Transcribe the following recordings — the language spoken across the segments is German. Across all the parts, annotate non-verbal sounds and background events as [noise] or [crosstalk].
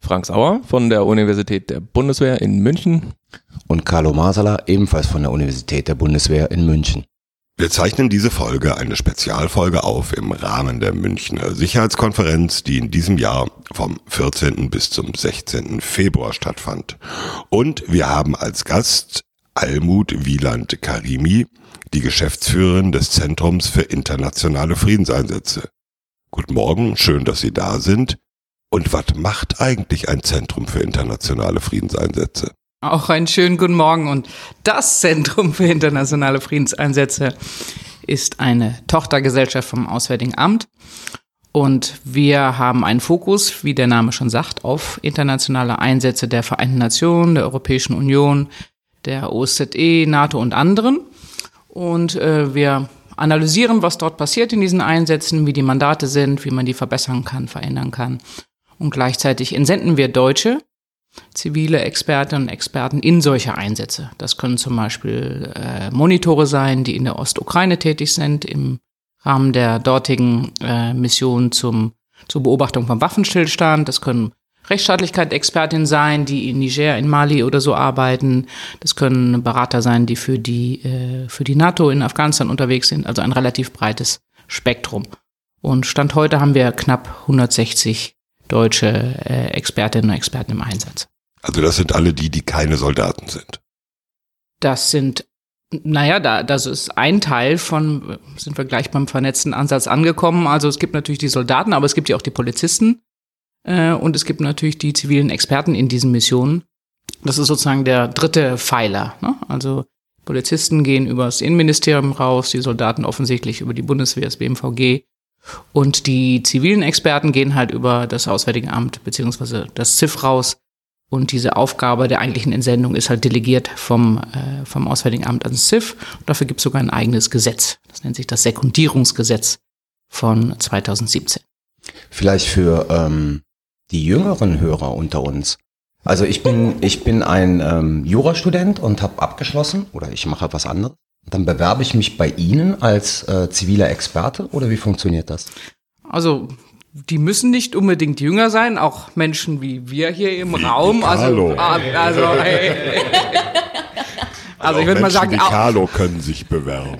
Frank Sauer von der Universität der Bundeswehr in München. Und Carlo Masala ebenfalls von der Universität der Bundeswehr in München. Wir zeichnen diese Folge eine Spezialfolge auf im Rahmen der Münchner Sicherheitskonferenz, die in diesem Jahr vom 14. bis zum 16. Februar stattfand. Und wir haben als Gast Almut Wieland Karimi, die Geschäftsführerin des Zentrums für internationale Friedenseinsätze. Guten Morgen, schön, dass Sie da sind. Und was macht eigentlich ein Zentrum für internationale Friedenseinsätze? Auch einen schönen guten Morgen. Und das Zentrum für internationale Friedenseinsätze ist eine Tochtergesellschaft vom Auswärtigen Amt. Und wir haben einen Fokus, wie der Name schon sagt, auf internationale Einsätze der Vereinten Nationen, der Europäischen Union, der OSZE, NATO und anderen. Und äh, wir analysieren, was dort passiert in diesen Einsätzen, wie die Mandate sind, wie man die verbessern kann, verändern kann. Und gleichzeitig entsenden wir Deutsche, zivile Expertinnen und Experten in solche Einsätze. Das können zum Beispiel äh, Monitore sein, die in der Ostukraine tätig sind, im Rahmen der dortigen äh, Mission zum, zur Beobachtung vom Waffenstillstand. Das können Rechtsstaatlichkeit-Expertinnen sein, die in Niger, in Mali oder so arbeiten. Das können Berater sein, die für die, äh, für die NATO in Afghanistan unterwegs sind. Also ein relativ breites Spektrum. Und Stand heute haben wir knapp 160 deutsche äh, Expertinnen und Experten im Einsatz. Also das sind alle die, die keine Soldaten sind. Das sind, naja, da, das ist ein Teil von, sind wir gleich beim vernetzten Ansatz angekommen. Also es gibt natürlich die Soldaten, aber es gibt ja auch die Polizisten äh, und es gibt natürlich die zivilen Experten in diesen Missionen. Das ist sozusagen der dritte Pfeiler. Ne? Also Polizisten gehen über das Innenministerium raus, die Soldaten offensichtlich über die Bundeswehr, das BMVG und die zivilen Experten gehen halt über das Auswärtige Amt beziehungsweise das ZIF raus. Und diese Aufgabe der eigentlichen Entsendung ist halt delegiert vom, äh, vom Auswärtigen Amt ans ZIF. Und dafür gibt es sogar ein eigenes Gesetz. Das nennt sich das Sekundierungsgesetz von 2017. Vielleicht für ähm, die jüngeren Hörer unter uns. Also ich bin, ich bin ein ähm, Jurastudent und habe abgeschlossen oder ich mache was anderes. Dann bewerbe ich mich bei Ihnen als äh, ziviler Experte oder wie funktioniert das? Also die müssen nicht unbedingt jünger sein, auch Menschen wie wir hier im wie Raum. Also, ah, also, [laughs] hey. also, also ich würde mal sagen, wie Carlo können sich bewerben.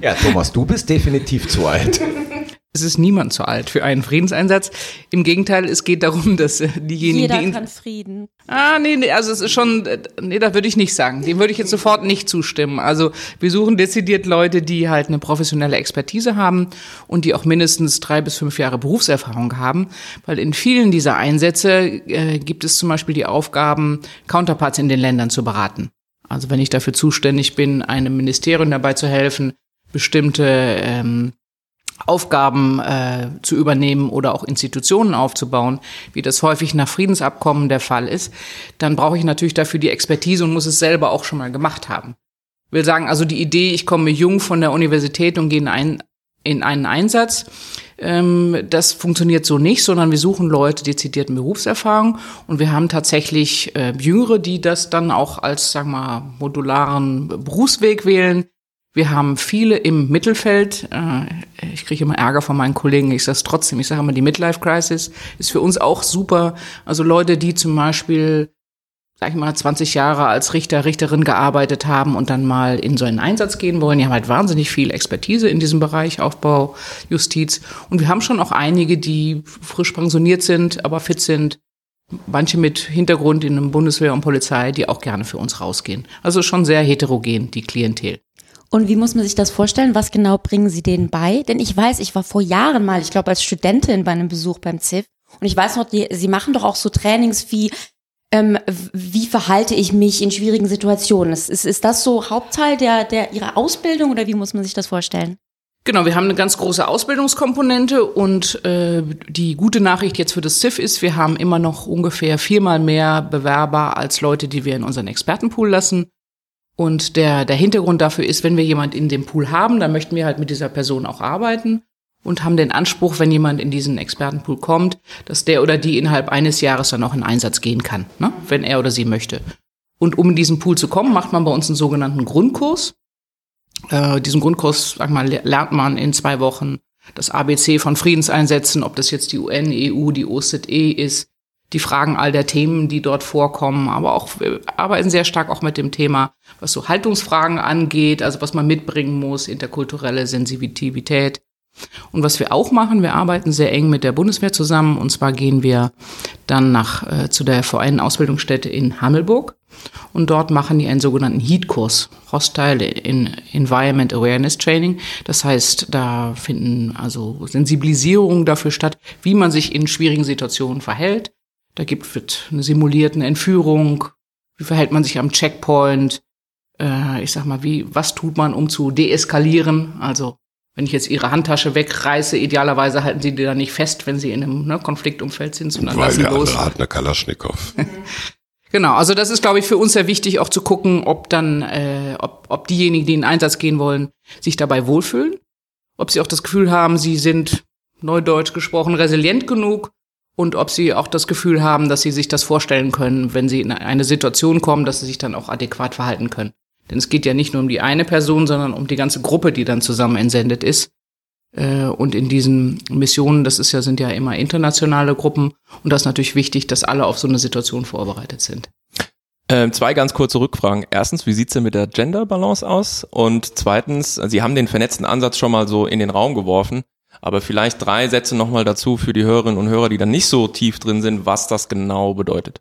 Ja, Thomas, du bist definitiv zu alt. [laughs] Es ist niemand zu alt für einen Friedenseinsatz. Im Gegenteil, es geht darum, [laughs] dass äh, diejenigen, Jeder die. kann Frieden. Ah, nee, nee, also es ist schon, äh, nee, da würde ich nicht sagen. Dem würde ich jetzt sofort nicht zustimmen. Also wir suchen dezidiert Leute, die halt eine professionelle Expertise haben und die auch mindestens drei bis fünf Jahre Berufserfahrung haben. Weil in vielen dieser Einsätze äh, gibt es zum Beispiel die Aufgaben, Counterparts in den Ländern zu beraten. Also wenn ich dafür zuständig bin, einem Ministerium dabei zu helfen, bestimmte ähm, Aufgaben äh, zu übernehmen oder auch Institutionen aufzubauen, wie das häufig nach Friedensabkommen der Fall ist, dann brauche ich natürlich dafür die Expertise und muss es selber auch schon mal gemacht haben. Ich will sagen, also die Idee, ich komme jung von der Universität und gehe in einen, in einen Einsatz, ähm, das funktioniert so nicht, sondern wir suchen Leute dezidierten Berufserfahrung und wir haben tatsächlich äh, Jüngere, die das dann auch als, sagen wir mal, modularen Berufsweg wählen, wir haben viele im Mittelfeld. Äh, ich kriege immer Ärger von meinen Kollegen. Ich sage es trotzdem. Ich sage immer, die Midlife-Crisis ist für uns auch super. Also Leute, die zum Beispiel, sag ich mal, 20 Jahre als Richter, Richterin gearbeitet haben und dann mal in so einen Einsatz gehen wollen. Die haben halt wahnsinnig viel Expertise in diesem Bereich, Aufbau, Justiz. Und wir haben schon auch einige, die frisch pensioniert sind, aber fit sind. Manche mit Hintergrund in Bundeswehr und Polizei, die auch gerne für uns rausgehen. Also schon sehr heterogen, die Klientel. Und wie muss man sich das vorstellen? Was genau bringen Sie denen bei? Denn ich weiß, ich war vor Jahren mal, ich glaube als Studentin bei einem Besuch beim ZIF. Und ich weiß noch, die, Sie machen doch auch so Trainings wie, ähm, wie verhalte ich mich in schwierigen Situationen? Ist, ist, ist das so Hauptteil der, der Ihrer Ausbildung oder wie muss man sich das vorstellen? Genau, wir haben eine ganz große Ausbildungskomponente und äh, die gute Nachricht jetzt für das CIF ist, wir haben immer noch ungefähr viermal mehr Bewerber als Leute, die wir in unseren Expertenpool lassen. Und der, der Hintergrund dafür ist, wenn wir jemand in dem Pool haben, dann möchten wir halt mit dieser Person auch arbeiten und haben den Anspruch, wenn jemand in diesen Expertenpool kommt, dass der oder die innerhalb eines Jahres dann auch in Einsatz gehen kann, ne? wenn er oder sie möchte. Und um in diesen Pool zu kommen, macht man bei uns einen sogenannten Grundkurs. Äh, diesen Grundkurs, sag mal, lernt man in zwei Wochen das ABC von Friedenseinsätzen, ob das jetzt die UN, EU, die OSZE ist, die Fragen all der Themen, die dort vorkommen, aber auch wir arbeiten sehr stark auch mit dem Thema, was so Haltungsfragen angeht, also was man mitbringen muss, interkulturelle Sensitivität. Und was wir auch machen, wir arbeiten sehr eng mit der Bundeswehr zusammen. Und zwar gehen wir dann nach äh, zu der Vereinen-Ausbildungsstätte in Hammelburg. Und dort machen die einen sogenannten HEAT-Kurs, Hostile in Environment Awareness Training. Das heißt, da finden also Sensibilisierungen dafür statt, wie man sich in schwierigen Situationen verhält. Da gibt es eine simulierte Entführung. Wie verhält man sich am Checkpoint? Äh, ich sag mal, wie, was tut man, um zu deeskalieren? Also wenn ich jetzt Ihre Handtasche wegreiße, idealerweise halten Sie die dann nicht fest, wenn Sie in einem ne, Konfliktumfeld sind, sondern Weil lassen der los. andere hat eine Kalaschnikow. [laughs] Genau, also das ist, glaube ich, für uns sehr wichtig, auch zu gucken, ob dann, äh, ob, ob diejenigen, die in den Einsatz gehen wollen, sich dabei wohlfühlen, ob sie auch das Gefühl haben, sie sind neudeutsch gesprochen resilient genug und ob sie auch das Gefühl haben, dass sie sich das vorstellen können, wenn sie in eine Situation kommen, dass sie sich dann auch adäquat verhalten können. Denn es geht ja nicht nur um die eine Person, sondern um die ganze Gruppe, die dann zusammen entsendet ist. Äh, Und in diesen Missionen, das ist ja, sind ja immer internationale Gruppen. Und das ist natürlich wichtig, dass alle auf so eine Situation vorbereitet sind. Ähm, zwei ganz kurze Rückfragen. Erstens, wie sieht's denn mit der Gender-Balance aus? Und zweitens, Sie haben den vernetzten Ansatz schon mal so in den Raum geworfen, aber vielleicht drei Sätze nochmal dazu für die Hörerinnen und Hörer, die dann nicht so tief drin sind, was das genau bedeutet.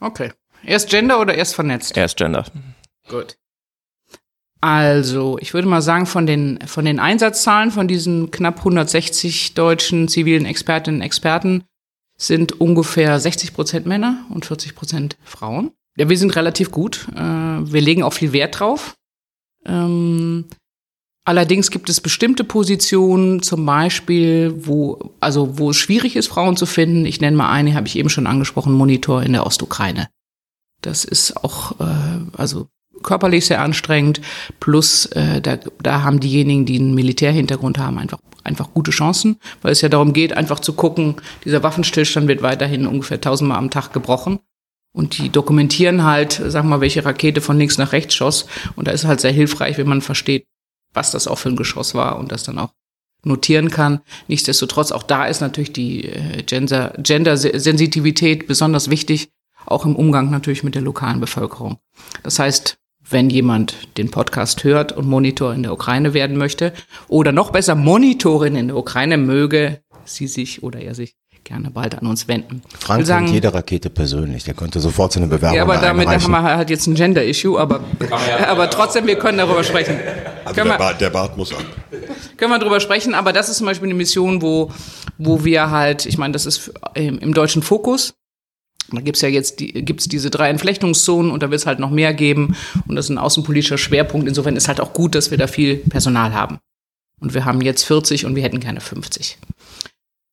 Okay. Erst Gender oder erst vernetzt? Erst Gender. Gut. Also, ich würde mal sagen, von den, von den Einsatzzahlen von diesen knapp 160 deutschen zivilen Expertinnen und Experten sind ungefähr 60 Prozent Männer und 40 Prozent Frauen. Ja, wir sind relativ gut. Äh, Wir legen auch viel Wert drauf. Ähm, Allerdings gibt es bestimmte Positionen, zum Beispiel, wo, also wo es schwierig ist, Frauen zu finden. Ich nenne mal eine, habe ich eben schon angesprochen, Monitor in der Ostukraine. Das ist auch, äh, also körperlich sehr anstrengend. Plus, äh, da, da haben diejenigen, die einen Militärhintergrund haben, einfach, einfach gute Chancen, weil es ja darum geht, einfach zu gucken, dieser Waffenstillstand wird weiterhin ungefähr tausendmal am Tag gebrochen. Und die dokumentieren halt, sag mal, welche Rakete von links nach rechts schoss. Und da ist halt sehr hilfreich, wenn man versteht, was das auch für ein Geschoss war und das dann auch notieren kann. Nichtsdestotrotz, auch da ist natürlich die äh, Gender- Gender-Sensitivität besonders wichtig, auch im Umgang natürlich mit der lokalen Bevölkerung. Das heißt, wenn jemand den Podcast hört und Monitor in der Ukraine werden möchte oder noch besser Monitorin in der Ukraine, möge sie sich oder er sich gerne bald an uns wenden. Frank sagen- kennt jede Rakete persönlich. Der könnte sofort seine Bewerbung Ja, aber damit haben wir halt jetzt ein Gender-Issue, aber, [laughs] aber trotzdem, wir können darüber sprechen. Also der wir- Bart, der Bart muss ab. können wir drüber sprechen, aber das ist zum Beispiel eine Mission, wo, wo wir halt, ich meine, das ist für- im, deutschen Fokus. Da gibt's ja jetzt die, gibt's diese drei Entflechtungszonen und da wird es halt noch mehr geben. Und das ist ein außenpolitischer Schwerpunkt. Insofern ist halt auch gut, dass wir da viel Personal haben. Und wir haben jetzt 40 und wir hätten gerne 50.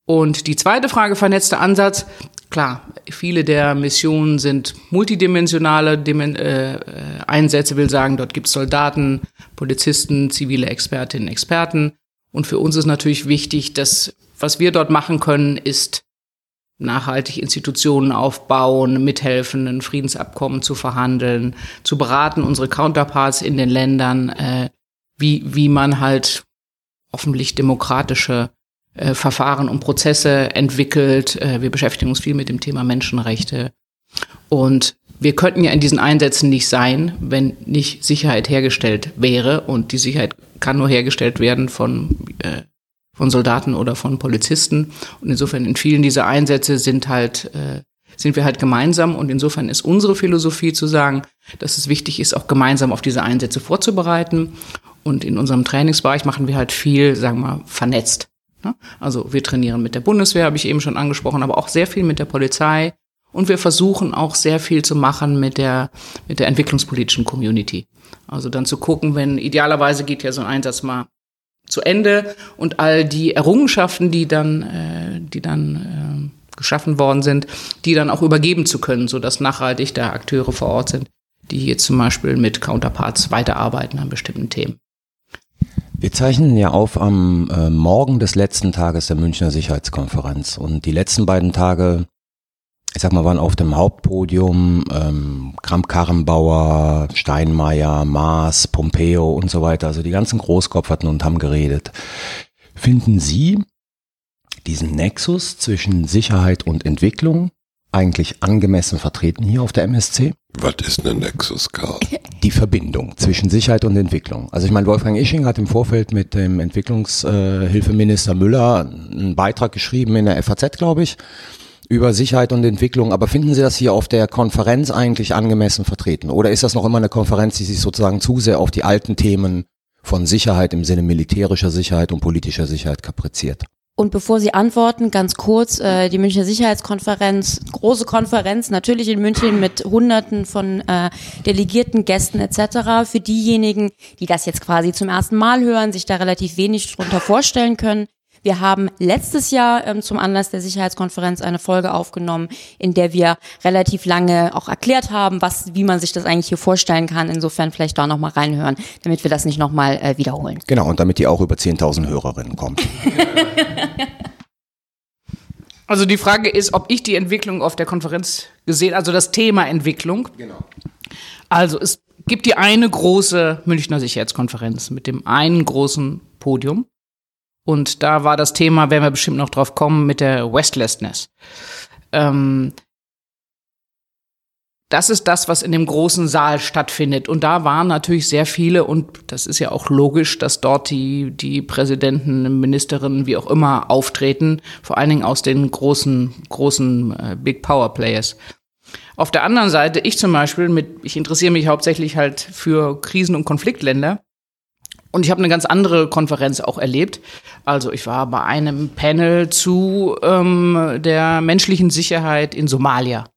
Und die zweite Frage, vernetzter Ansatz. Klar, viele der Missionen sind multidimensionale Dimen äh, Einsätze, will sagen, dort gibt es Soldaten, Polizisten, zivile Expertinnen, Experten. Und für uns ist natürlich wichtig, dass was wir dort machen können, ist nachhaltig Institutionen aufbauen, mithelfen, ein Friedensabkommen zu verhandeln, zu beraten, unsere Counterparts in den Ländern, äh, wie, wie man halt hoffentlich demokratische äh, Verfahren und Prozesse entwickelt. Äh, wir beschäftigen uns viel mit dem Thema Menschenrechte. Und wir könnten ja in diesen Einsätzen nicht sein, wenn nicht Sicherheit hergestellt wäre. Und die Sicherheit kann nur hergestellt werden von, äh, von Soldaten oder von Polizisten. Und insofern in vielen dieser Einsätze sind halt, äh, sind wir halt gemeinsam. Und insofern ist unsere Philosophie zu sagen, dass es wichtig ist, auch gemeinsam auf diese Einsätze vorzubereiten. Und in unserem Trainingsbereich machen wir halt viel, sagen wir mal, vernetzt. Ne? Also wir trainieren mit der Bundeswehr, habe ich eben schon angesprochen, aber auch sehr viel mit der Polizei. Und wir versuchen auch sehr viel zu machen mit der, mit der entwicklungspolitischen Community. Also dann zu gucken, wenn idealerweise geht ja so ein Einsatz mal zu Ende und all die Errungenschaften, die dann, äh, die dann äh, geschaffen worden sind, die dann auch übergeben zu können, sodass nachhaltig da Akteure vor Ort sind, die hier zum Beispiel mit Counterparts weiterarbeiten an bestimmten Themen. Wir zeichnen ja auf am äh, Morgen des letzten Tages der Münchner Sicherheitskonferenz und die letzten beiden Tage, ich sag mal, waren auf dem Hauptpodium ähm, Kramp-Karrenbauer, Steinmeier, Maas, Pompeo und so weiter. Also die ganzen Großkopf hatten und haben geredet. Finden Sie diesen Nexus zwischen Sicherheit und Entwicklung eigentlich angemessen vertreten hier auf der MSC? Was ist ein Nexus, Karl? [laughs] Die Verbindung zwischen Sicherheit und Entwicklung. Also ich meine, Wolfgang Isching hat im Vorfeld mit dem Entwicklungshilfeminister Müller einen Beitrag geschrieben in der FAZ, glaube ich, über Sicherheit und Entwicklung. Aber finden Sie das hier auf der Konferenz eigentlich angemessen vertreten? Oder ist das noch immer eine Konferenz, die sich sozusagen zu sehr auf die alten Themen von Sicherheit im Sinne militärischer Sicherheit und politischer Sicherheit kapriziert? Und bevor Sie antworten, ganz kurz, äh, die Münchner Sicherheitskonferenz, große Konferenz, natürlich in München mit Hunderten von äh, delegierten Gästen etc. Für diejenigen, die das jetzt quasi zum ersten Mal hören, sich da relativ wenig drunter vorstellen können. Wir haben letztes Jahr ähm, zum Anlass der Sicherheitskonferenz eine Folge aufgenommen, in der wir relativ lange auch erklärt haben, was, wie man sich das eigentlich hier vorstellen kann. Insofern vielleicht da nochmal reinhören, damit wir das nicht nochmal äh, wiederholen. Genau, und damit die auch über 10.000 Hörerinnen kommt. [laughs] Also die Frage ist, ob ich die Entwicklung auf der Konferenz gesehen, also das Thema Entwicklung. Genau. Also es gibt die eine große Münchner Sicherheitskonferenz mit dem einen großen Podium. Und da war das Thema, werden wir bestimmt noch drauf kommen, mit der Westlessness. Ähm, das ist das, was in dem großen Saal stattfindet. Und da waren natürlich sehr viele, und das ist ja auch logisch, dass dort die, die Präsidenten, Ministerinnen, wie auch immer, auftreten, vor allen Dingen aus den großen, großen äh, Big Power Players. Auf der anderen Seite, ich zum Beispiel, mit, ich interessiere mich hauptsächlich halt für Krisen- und Konfliktländer. Und ich habe eine ganz andere Konferenz auch erlebt. Also ich war bei einem Panel zu ähm, der menschlichen Sicherheit in Somalia.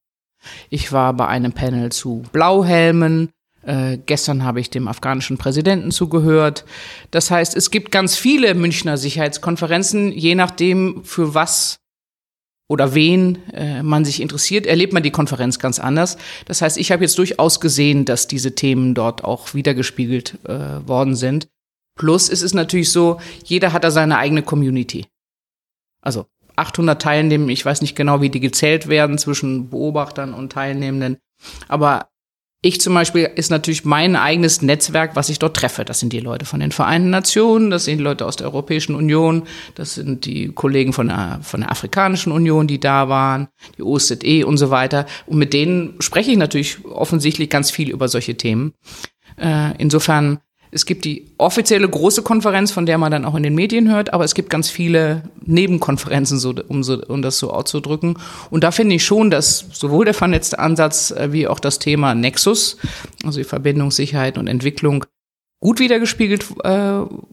Ich war bei einem Panel zu Blauhelmen. Äh, gestern habe ich dem afghanischen Präsidenten zugehört. Das heißt, es gibt ganz viele Münchner Sicherheitskonferenzen, je nachdem, für was oder wen äh, man sich interessiert, erlebt man die Konferenz ganz anders. Das heißt, ich habe jetzt durchaus gesehen, dass diese Themen dort auch wiedergespiegelt äh, worden sind. Plus ist es natürlich so, jeder hat da seine eigene Community. Also 800 Teilnehmer, ich weiß nicht genau, wie die gezählt werden zwischen Beobachtern und Teilnehmenden. Aber ich zum Beispiel ist natürlich mein eigenes Netzwerk, was ich dort treffe. Das sind die Leute von den Vereinten Nationen, das sind die Leute aus der Europäischen Union, das sind die Kollegen von der, von der Afrikanischen Union, die da waren, die OSZE und so weiter. Und mit denen spreche ich natürlich offensichtlich ganz viel über solche Themen. Äh, insofern es gibt die offizielle große Konferenz, von der man dann auch in den Medien hört, aber es gibt ganz viele Nebenkonferenzen, so, um, so, um das so auszudrücken. Und da finde ich schon, dass sowohl der vernetzte Ansatz äh, wie auch das Thema Nexus, also die Verbindung Sicherheit und Entwicklung, gut wiedergespiegelt äh,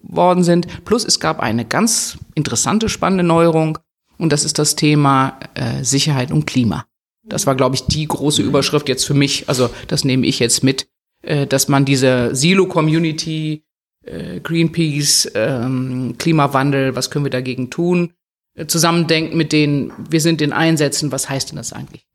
worden sind. Plus es gab eine ganz interessante, spannende Neuerung und das ist das Thema äh, Sicherheit und Klima. Das war, glaube ich, die große Überschrift jetzt für mich. Also das nehme ich jetzt mit äh, dass man diese Silo-Community, äh, Greenpeace, ähm, Klimawandel, was können wir dagegen tun, äh, zusammendenkt mit denen, wir sind in Einsätzen, was heißt denn das eigentlich?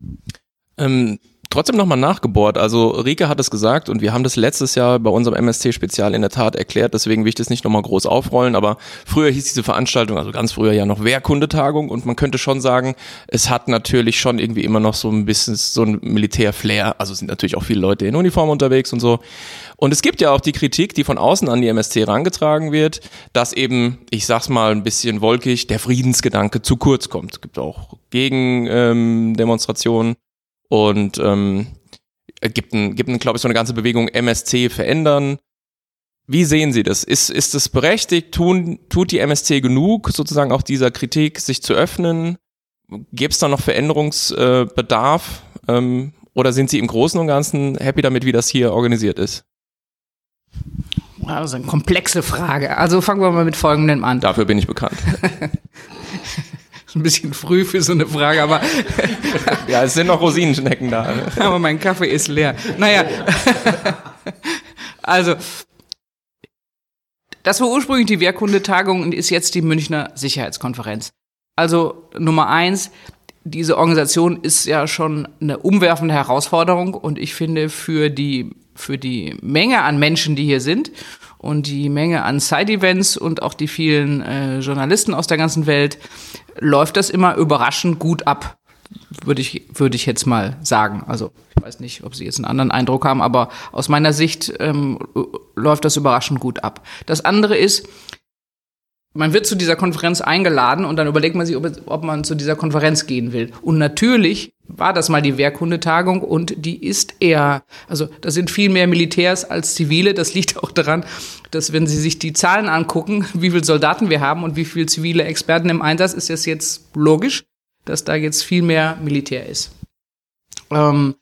Ähm, trotzdem nochmal nachgebohrt. Also Rike hat es gesagt und wir haben das letztes Jahr bei unserem MSC-Spezial in der Tat erklärt, deswegen will ich das nicht nochmal groß aufrollen, aber früher hieß diese Veranstaltung, also ganz früher ja noch Wehrkundetagung und man könnte schon sagen, es hat natürlich schon irgendwie immer noch so ein bisschen so ein Militär-Flair, also sind natürlich auch viele Leute in Uniform unterwegs und so. Und es gibt ja auch die Kritik, die von außen an die MSC herangetragen wird, dass eben, ich sag's mal ein bisschen wolkig, der Friedensgedanke zu kurz kommt. Es gibt auch Gegendemonstrationen. Ähm, und ähm, gibt, ein, gibt ein, glaube ich, so eine ganze Bewegung MSC verändern. Wie sehen Sie das? Ist, ist es berechtigt? Tun, tut die MSC genug, sozusagen auch dieser Kritik sich zu öffnen? Gibt es da noch Veränderungsbedarf? Ähm, oder sind Sie im Großen und Ganzen happy damit, wie das hier organisiert ist? Also eine komplexe Frage. Also fangen wir mal mit folgendem an. Dafür bin ich bekannt. [laughs] [laughs] ein bisschen früh für so eine Frage, aber. [laughs] ja, es sind noch Rosinenschnecken da. Ne? [laughs] aber mein Kaffee ist leer. Naja. also, Das war ursprünglich die Wehrkundetagung und ist jetzt die Münchner Sicherheitskonferenz. Also Nummer eins, diese Organisation ist ja schon eine umwerfende Herausforderung und ich finde für die, für die Menge an Menschen, die hier sind und die Menge an Side-Events und auch die vielen äh, Journalisten aus der ganzen Welt, läuft das immer überraschend gut ab würde ich, würde ich jetzt mal sagen. Also ich weiß nicht, ob Sie jetzt einen anderen Eindruck haben, aber aus meiner Sicht ähm, läuft das überraschend gut ab. Das andere ist, man wird zu dieser Konferenz eingeladen und dann überlegt man sich, ob, ob man zu dieser Konferenz gehen will. Und natürlich war das mal die Wehrkundetagung und die ist eher, also da sind viel mehr Militärs als Zivile. Das liegt [laughs] auch daran, dass wenn Sie sich die Zahlen angucken, wie viele Soldaten wir haben und wie viele zivile Experten im Einsatz, ist das jetzt logisch dass da jetzt viel mehr Militär ist. Ähm,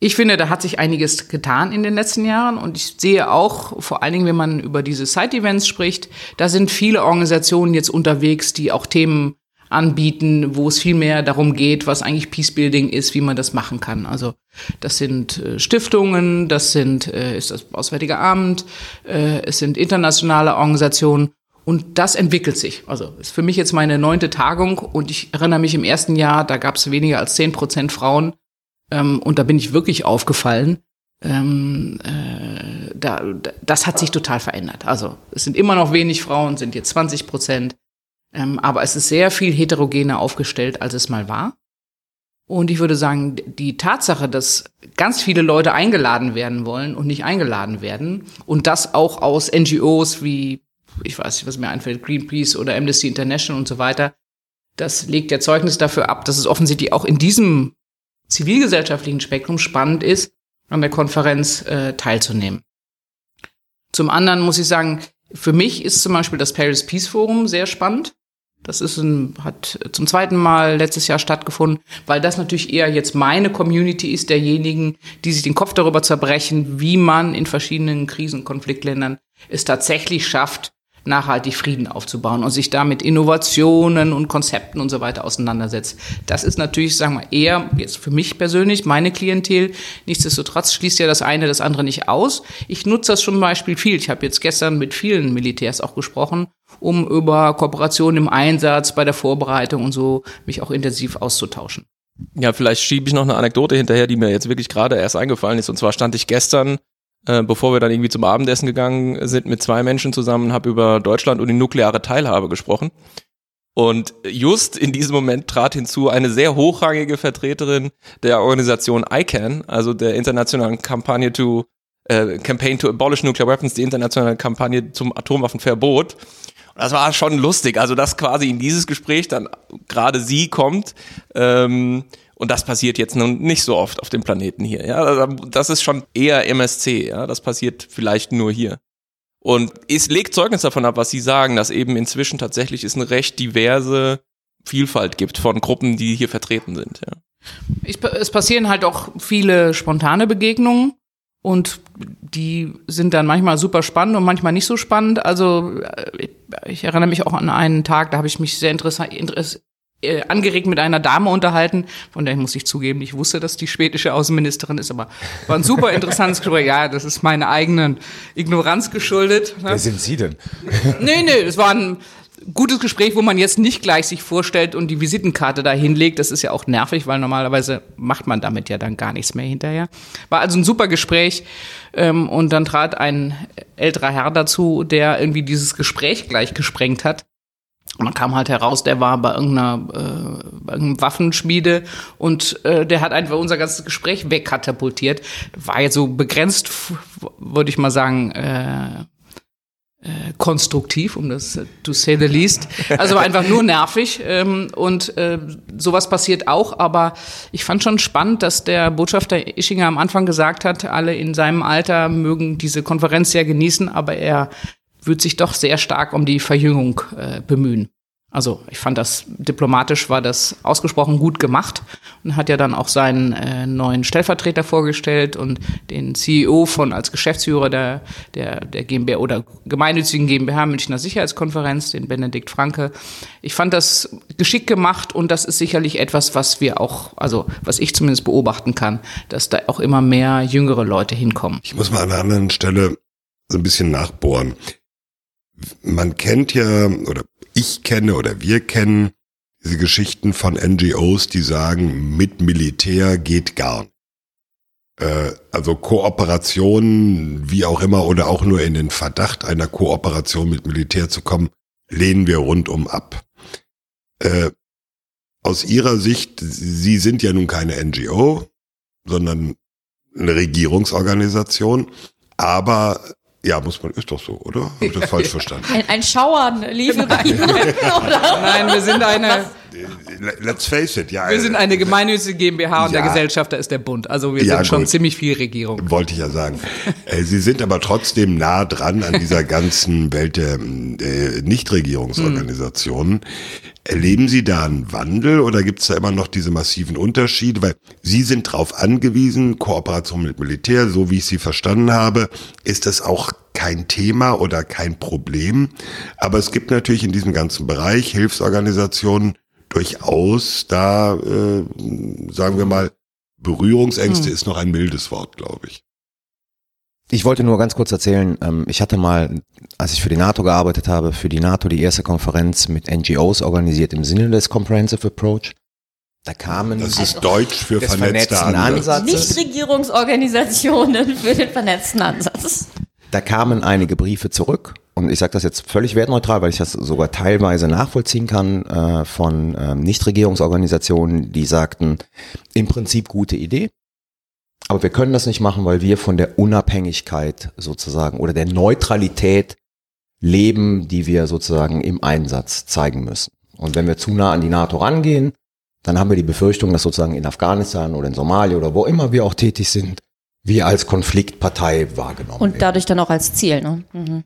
ich finde, da hat sich einiges getan in den letzten Jahren und ich sehe auch, vor allen Dingen, wenn man über diese Side-Events spricht, da sind viele Organisationen jetzt unterwegs, die auch Themen anbieten, wo es viel mehr darum geht, was eigentlich Peacebuilding ist, wie man das machen kann. Also das sind äh, Stiftungen, das sind äh, ist das Auswärtige Amt, äh, es sind internationale Organisationen und das entwickelt sich. Also ist für mich jetzt meine neunte Tagung und ich erinnere mich im ersten Jahr, da gab es weniger als zehn Prozent Frauen ähm, und da bin ich wirklich aufgefallen. Ähm, äh, da, das hat sich total verändert. Also es sind immer noch wenig Frauen, sind jetzt 20 Prozent, ähm, aber es ist sehr viel heterogener aufgestellt, als es mal war. Und ich würde sagen, die Tatsache, dass ganz viele Leute eingeladen werden wollen und nicht eingeladen werden und das auch aus NGOs wie ich weiß nicht, was mir einfällt, Greenpeace oder Amnesty International und so weiter, das legt ja Zeugnis dafür ab, dass es offensichtlich auch in diesem zivilgesellschaftlichen Spektrum spannend ist, an der Konferenz äh, teilzunehmen. Zum anderen muss ich sagen, für mich ist zum Beispiel das Paris Peace Forum sehr spannend. Das ist ein, hat zum zweiten Mal letztes Jahr stattgefunden, weil das natürlich eher jetzt meine Community ist, derjenigen, die sich den Kopf darüber zerbrechen, wie man in verschiedenen Krisen- Konfliktländern es tatsächlich schafft, nachhaltig Frieden aufzubauen und sich damit Innovationen und Konzepten und so weiter auseinandersetzt. Das ist natürlich, sagen wir, eher jetzt für mich persönlich meine Klientel. Nichtsdestotrotz schließt ja das eine das andere nicht aus. Ich nutze das zum Beispiel viel. Ich habe jetzt gestern mit vielen Militärs auch gesprochen, um über Kooperation im Einsatz, bei der Vorbereitung und so mich auch intensiv auszutauschen. Ja, vielleicht schiebe ich noch eine Anekdote hinterher, die mir jetzt wirklich gerade erst eingefallen ist. Und zwar stand ich gestern äh, bevor wir dann irgendwie zum Abendessen gegangen sind, mit zwei Menschen zusammen, habe über Deutschland und die nukleare Teilhabe gesprochen. Und just in diesem Moment trat hinzu eine sehr hochrangige Vertreterin der Organisation ICANN, also der internationalen Kampagne to äh, Campaign to Abolish Nuclear Weapons, die internationale Kampagne zum Atomwaffenverbot. Und das war schon lustig, also dass quasi in dieses Gespräch dann gerade sie kommt. Ähm, und das passiert jetzt nun nicht so oft auf dem Planeten hier. Ja, das ist schon eher MSC. Ja, das passiert vielleicht nur hier. Und es legt Zeugnis davon ab, was Sie sagen, dass eben inzwischen tatsächlich es eine recht diverse Vielfalt gibt von Gruppen, die hier vertreten sind. Ja. Ich, es passieren halt auch viele spontane Begegnungen und die sind dann manchmal super spannend und manchmal nicht so spannend. Also ich, äh, ich erinnere mich auch an einen Tag, da habe ich mich sehr interessant, äh, angeregt mit einer Dame unterhalten, von der muss ich zugeben, ich wusste, dass die schwedische Außenministerin ist, aber war ein super interessantes Gespräch. Ja, das ist meiner eigenen Ignoranz geschuldet. Ne? Wer sind Sie denn? [laughs] nee, nee, es war ein gutes Gespräch, wo man jetzt nicht gleich sich vorstellt und die Visitenkarte da hinlegt. Das ist ja auch nervig, weil normalerweise macht man damit ja dann gar nichts mehr hinterher. War also ein super Gespräch. Ähm, und dann trat ein älterer Herr dazu, der irgendwie dieses Gespräch gleich gesprengt hat. Und dann kam halt heraus, der war bei irgendeiner äh, bei irgendeinem Waffenschmiede und äh, der hat einfach unser ganzes Gespräch wegkatapultiert. War jetzt so begrenzt, würde ich mal sagen, äh, äh, konstruktiv, um das to say the least. Also war einfach nur nervig ähm, und äh, sowas passiert auch. Aber ich fand schon spannend, dass der Botschafter Ischinger am Anfang gesagt hat, alle in seinem Alter mögen diese Konferenz sehr genießen, aber er wird sich doch sehr stark um die Verjüngung äh, bemühen. Also ich fand das diplomatisch war das ausgesprochen gut gemacht und hat ja dann auch seinen äh, neuen Stellvertreter vorgestellt und den CEO von als Geschäftsführer der der der GmbH oder gemeinnützigen GmbH Münchner Sicherheitskonferenz, den Benedikt Franke. Ich fand das geschickt gemacht und das ist sicherlich etwas, was wir auch, also was ich zumindest beobachten kann, dass da auch immer mehr jüngere Leute hinkommen. Ich muss mal an einer anderen Stelle so ein bisschen nachbohren man kennt ja, oder ich kenne oder wir kennen diese Geschichten von NGOs, die sagen, mit Militär geht gar nicht. Äh, also Kooperation, wie auch immer, oder auch nur in den Verdacht einer Kooperation mit Militär zu kommen, lehnen wir rundum ab. Äh, aus Ihrer Sicht, Sie sind ja nun keine NGO, sondern eine Regierungsorganisation, aber ja, muss man, ist doch so, oder? Habe ich das falsch [laughs] verstanden? Ein, ein Schauern lief über ihn, oder? Nein, wir sind eine, Let's face it, ja. wir sind eine gemeinnützige GmbH und Ja. der Gesellschafter ist der Bund. Also wir Ja, sind schon gut. ziemlich viel Regierung. Wollte ich ja sagen. Äh, Sie sind aber trotzdem nah dran an dieser ganzen Welt der äh, Nichtregierungsorganisationen. Erleben Sie da einen Wandel oder gibt es da immer noch diese massiven Unterschiede? Weil Sie sind darauf angewiesen, Kooperation mit Militär, so wie ich Sie verstanden habe, ist das auch kein Thema oder kein Problem. Aber es gibt natürlich in diesem ganzen Bereich Hilfsorganisationen durchaus da, äh, sagen wir mal, Berührungsängste ist noch ein mildes Wort, glaube ich. Ich wollte nur ganz kurz erzählen, ähm, ich hatte mal, als ich für die NATO gearbeitet habe, für die NATO die erste Konferenz mit NGOs organisiert im Sinne des Comprehensive Approach. Da kamen Das ist Deutsch für vernetzten Ansatz. Nichtregierungsorganisationen für den vernetzten Ansatz. Da kamen einige Briefe zurück und ich sage das jetzt völlig wertneutral, weil ich das sogar teilweise nachvollziehen kann äh, von ähm, Nichtregierungsorganisationen, die sagten, im Prinzip gute Idee, aber wir können das nicht machen, weil wir von der Unabhängigkeit sozusagen oder der Neutralität leben, die wir sozusagen im Einsatz zeigen müssen. Und wenn wir zu nah an die NATO rangehen, dann haben wir die Befürchtung, dass sozusagen in Afghanistan oder in Somalia oder wo immer wir auch tätig sind, wir als Konfliktpartei wahrgenommen Und werden. dadurch dann auch als Ziel, ne? Mhm.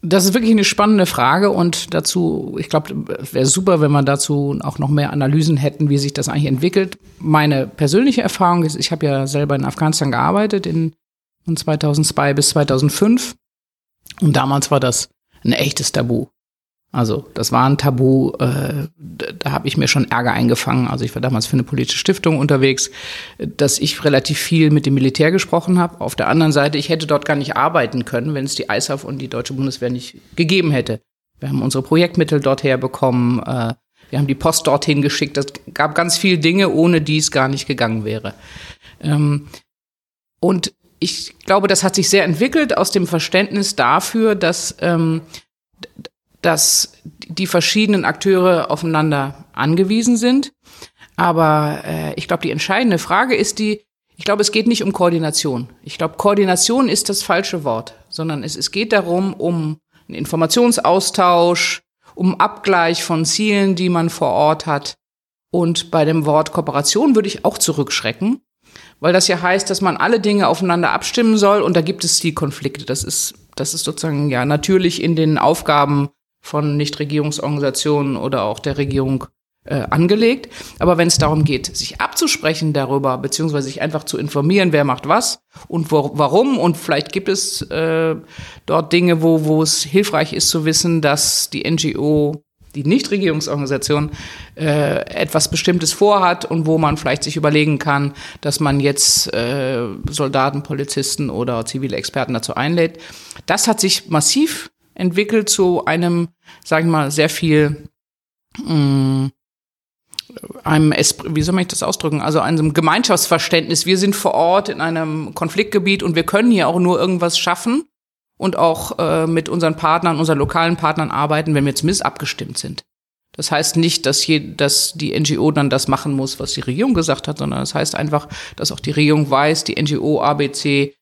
Das ist wirklich eine spannende Frage und dazu, ich glaube, wäre super, wenn wir dazu auch noch mehr Analysen hätten, wie sich das eigentlich entwickelt. Meine persönliche Erfahrung ist, ich habe ja selber in Afghanistan gearbeitet in, von 2002 bis 2005 und damals war das ein echtes Tabu. Also das war ein Tabu, äh, da, habe ich mir schon Ärger eingefangen. Also ich war damals für eine politische Stiftung unterwegs, dass ich relativ viel mit dem Militär gesprochen habe. Auf der anderen Seite, ich hätte dort gar nicht arbeiten können, wenn es die ISAF und die deutsche Bundeswehr nicht gegeben hätte. Wir haben unsere Projektmittel dort herbekommen, äh, wir haben die Post dorthin geschickt. Das gab ganz viele Dinge, ohne die es gar nicht gegangen wäre. Ähm, und ich glaube, das hat sich sehr entwickelt aus dem Verständnis dafür, dass ähm, dass die verschiedenen Akteure aufeinander angewiesen sind. Aber äh, ich glaube, die entscheidende Frage ist die, ich glaube, es geht nicht um Koordination. Ich glaube, Koordination ist das falsche Wort, sondern es, es geht darum, um einen Informationsaustausch, um Abgleich von Zielen, die man vor Ort hat. Und bei dem Wort Kooperation würde ich auch zurückschrecken, weil das ja heißt, dass man alle Dinge aufeinander abstimmen soll und da gibt es Zielkonflikte. Das ist, das ist sozusagen ja natürlich in den Aufgaben von Nichtregierungsorganisationen oder auch der Regierung äh, angelegt. Aber wenn es darum geht, sich abzusprechen darüber, beziehungsweise sich einfach zu informieren, wer macht was und wo, warum, und vielleicht gibt es äh, dort Dinge, wo, wo es hilfreich ist zu wissen, dass die NGO, die Nichtregierungsorganisation, äh, etwas Bestimmtes vorhat und wo man vielleicht sich überlegen kann, dass man jetzt äh, Soldaten, Polizisten oder zivile Experten dazu einlädt. Das hat sich massiv entwickelt zu einem, sag ich mal, sehr viel mh, einem, Espr- wie soll man das ausdrücken, also einem Gemeinschaftsverständnis. Wir sind vor Ort in einem Konfliktgebiet und wir können hier auch nur irgendwas schaffen und auch äh, mit unseren Partnern, unseren lokalen Partnern arbeiten, wenn wir zumindest abgestimmt sind. Das heißt nicht, dass, je, dass die NGO dann das machen muss, was die Regierung gesagt hat, sondern das heißt einfach, dass auch die Regierung weiß, die NGO ABC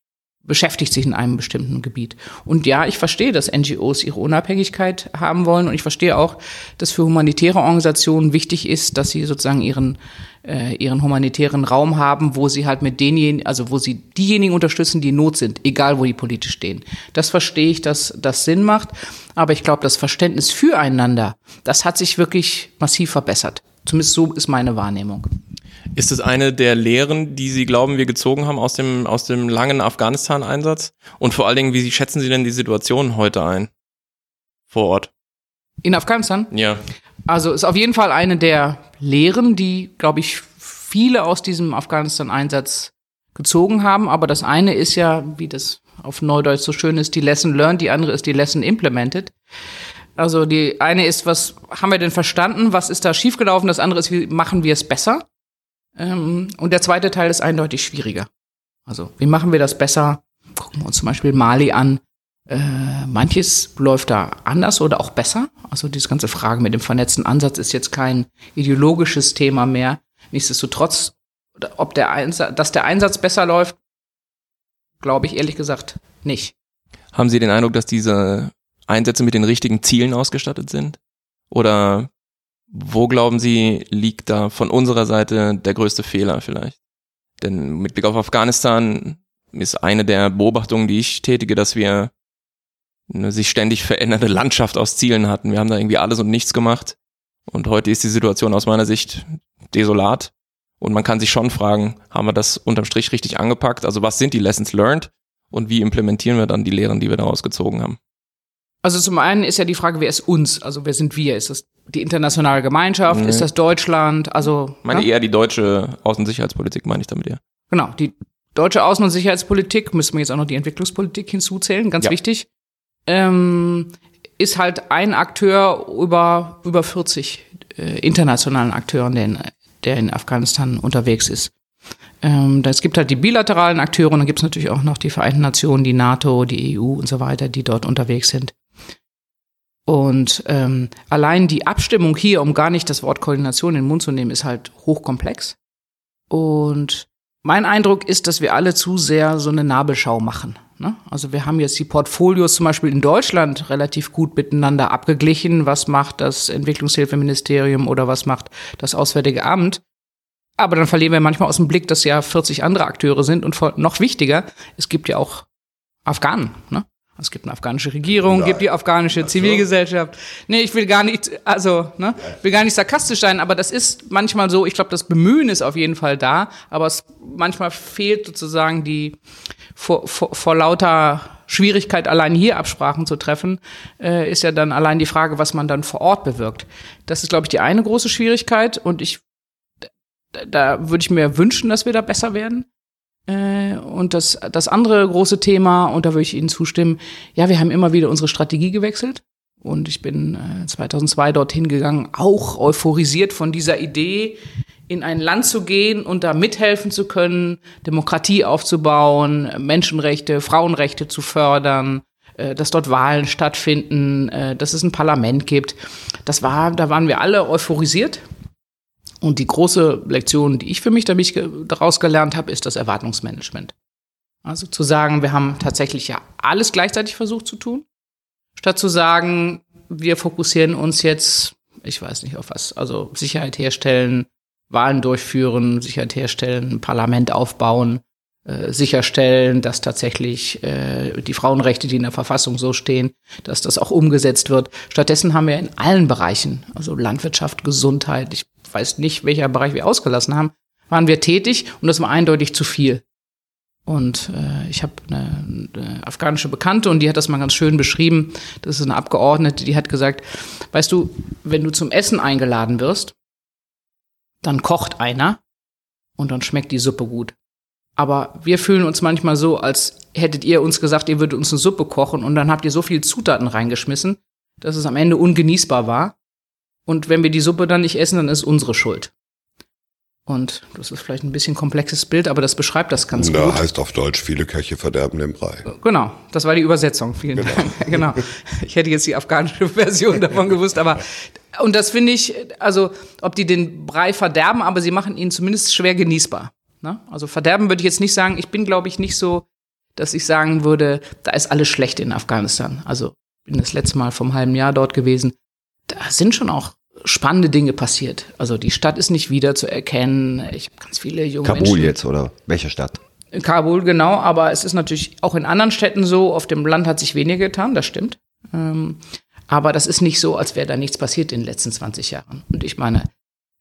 beschäftigt sich in einem bestimmten Gebiet. Und ja, ich verstehe, dass NGOs ihre Unabhängigkeit haben wollen und ich verstehe auch, dass für humanitäre Organisationen wichtig ist, dass sie sozusagen ihren äh, ihren humanitären Raum haben, wo sie halt mit denjenigen, also wo sie diejenigen unterstützen, die in Not sind, egal wo die politisch stehen. Das verstehe ich, dass das Sinn macht, aber ich glaube, das Verständnis füreinander, das hat sich wirklich massiv verbessert. Zumindest so ist meine Wahrnehmung. Ist es eine der Lehren, die Sie glauben, wir gezogen haben aus dem, aus dem langen Afghanistan-Einsatz? Und vor allen Dingen, wie schätzen Sie denn die Situation heute ein? Vor Ort? In Afghanistan? Ja. Also ist auf jeden Fall eine der Lehren, die, glaube ich, viele aus diesem Afghanistan-Einsatz gezogen haben. Aber das eine ist ja, wie das auf Neudeutsch so schön ist, die Lesson learned, die andere ist die Lesson implemented. Also die eine ist, was haben wir denn verstanden, was ist da schiefgelaufen, das andere ist, wie machen wir es besser? Ähm, und der zweite Teil ist eindeutig schwieriger. Also wie machen wir das besser? Gucken wir uns zum Beispiel Mali an. Äh, manches läuft da anders oder auch besser. Also diese ganze Frage mit dem vernetzten Ansatz ist jetzt kein ideologisches Thema mehr. Nichtsdestotrotz, ob der Einsatz, dass der Einsatz besser läuft, glaube ich ehrlich gesagt nicht. Haben Sie den Eindruck, dass diese Einsätze mit den richtigen Zielen ausgestattet sind? Oder wo glauben Sie, liegt da von unserer Seite der größte Fehler vielleicht? Denn mit Blick auf Afghanistan ist eine der Beobachtungen, die ich tätige, dass wir eine sich ständig verändernde Landschaft aus Zielen hatten. Wir haben da irgendwie alles und nichts gemacht. Und heute ist die Situation aus meiner Sicht desolat. Und man kann sich schon fragen, haben wir das unterm Strich richtig angepackt? Also was sind die Lessons learned? Und wie implementieren wir dann die Lehren, die wir daraus gezogen haben? Also zum einen ist ja die Frage, wer ist uns? Also wer sind wir? Ist das die internationale Gemeinschaft? Mhm. Ist das Deutschland? Also Ich meine ne? eher die deutsche Außensicherheitspolitik, meine ich damit eher. genau die deutsche Außen- und Sicherheitspolitik müssen wir jetzt auch noch die Entwicklungspolitik hinzuzählen, ganz Ja. wichtig. Ähm, ist halt ein Akteur über über 40 äh, internationalen Akteuren, der in, der in Afghanistan unterwegs ist. Ähm, da- es gibt halt die bilateralen Akteure und dann gibt es natürlich auch noch die Vereinten Nationen, die NATO, die EU und so weiter, die dort unterwegs sind. Und ähm, allein die Abstimmung hier, um gar nicht das Wort Koordination in den Mund zu nehmen, ist halt hochkomplex. Und mein Eindruck ist, dass wir alle zu sehr so eine Nabelschau machen. Ne? Also wir haben jetzt die Portfolios zum Beispiel in Deutschland relativ gut miteinander abgeglichen. Was macht das Entwicklungshilfeministerium oder was macht das Auswärtige Amt? Aber dann verlieren wir manchmal aus dem Blick, dass ja 40 andere Akteure sind und noch wichtiger, es gibt ja auch Afghanen. Ne? Es gibt eine afghanische Regierung, gibt die afghanische Zivilgesellschaft. Nee, ich will gar nicht, also, ne, will gar nicht sarkastisch sein, aber das ist manchmal so, ich glaube, das Bemühen ist auf jeden Fall da, aber es manchmal fehlt sozusagen die vor, vor, vor lauter Schwierigkeit, allein hier Absprachen zu treffen, äh, ist ja dann allein die Frage, was man dann vor Ort bewirkt. Das ist, glaube ich, die eine große Schwierigkeit und ich da, da würde ich mir wünschen, dass wir da besser werden. Äh, und das, das andere große Thema, und da würde ich Ihnen zustimmen, ja, wir haben immer wieder unsere Strategie gewechselt. Und ich bin äh, 2002 dorthin gegangen, auch euphorisiert von dieser Idee, in ein Land zu gehen und da mithelfen zu können, Demokratie aufzubauen, Menschenrechte, Frauenrechte zu fördern, äh, dass dort Wahlen stattfinden, äh, dass es ein Parlament gibt. Das war, da waren wir alle euphorisiert. Und die große Lektion, die ich für mich daraus gelernt habe, ist das Erwartungsmanagement. Also zu sagen, wir haben tatsächlich ja alles gleichzeitig versucht zu tun, statt zu sagen, wir fokussieren uns jetzt, ich weiß nicht auf was, also Sicherheit herstellen, Wahlen durchführen, Sicherheit herstellen, Parlament aufbauen, äh, sicherstellen, dass tatsächlich äh, die Frauenrechte, die in der Verfassung so stehen, dass das auch umgesetzt wird. Stattdessen haben wir in allen Bereichen, also Landwirtschaft, Gesundheit, ich weiß nicht, welcher Bereich wir ausgelassen haben, waren wir tätig und das war eindeutig zu viel. Und äh, ich habe eine, eine afghanische Bekannte und die hat das mal ganz schön beschrieben. Das ist eine Abgeordnete, die hat gesagt, weißt du, wenn du zum Essen eingeladen wirst, dann kocht einer und dann schmeckt die Suppe gut. Aber wir fühlen uns manchmal so, als hättet ihr uns gesagt, ihr würdet uns eine Suppe kochen und dann habt ihr so viel Zutaten reingeschmissen, dass es am Ende ungenießbar war. Und wenn wir die Suppe dann nicht essen, dann ist unsere Schuld. Und das ist vielleicht ein bisschen komplexes Bild, aber das beschreibt das ganz Da gut. heißt auf Deutsch, viele Köche verderben den Brei. Genau, das war die Übersetzung. Vielen Dank. [laughs] Genau. Ich hätte jetzt die afghanische [laughs] Version davon gewusst, aber und das finde ich, also ob die den Brei verderben, aber sie machen ihn zumindest schwer genießbar. Ne? Also verderben würde ich jetzt nicht sagen. Ich bin, glaube ich, nicht so, dass ich sagen würde, da ist alles schlecht in Afghanistan. Also bin das letzte Mal vom halben Jahr dort gewesen. Da sind schon auch spannende Dinge passiert. Also die Stadt ist nicht wieder zu erkennen. Ich habe ganz viele junge Kabul Menschen. jetzt oder welche Stadt? In Kabul, genau, aber es ist natürlich auch in anderen Städten so, auf dem Land hat sich weniger getan, das stimmt. Ähm, aber das ist nicht so, als wäre da nichts passiert in den letzten 20 Jahren. Und ich meine,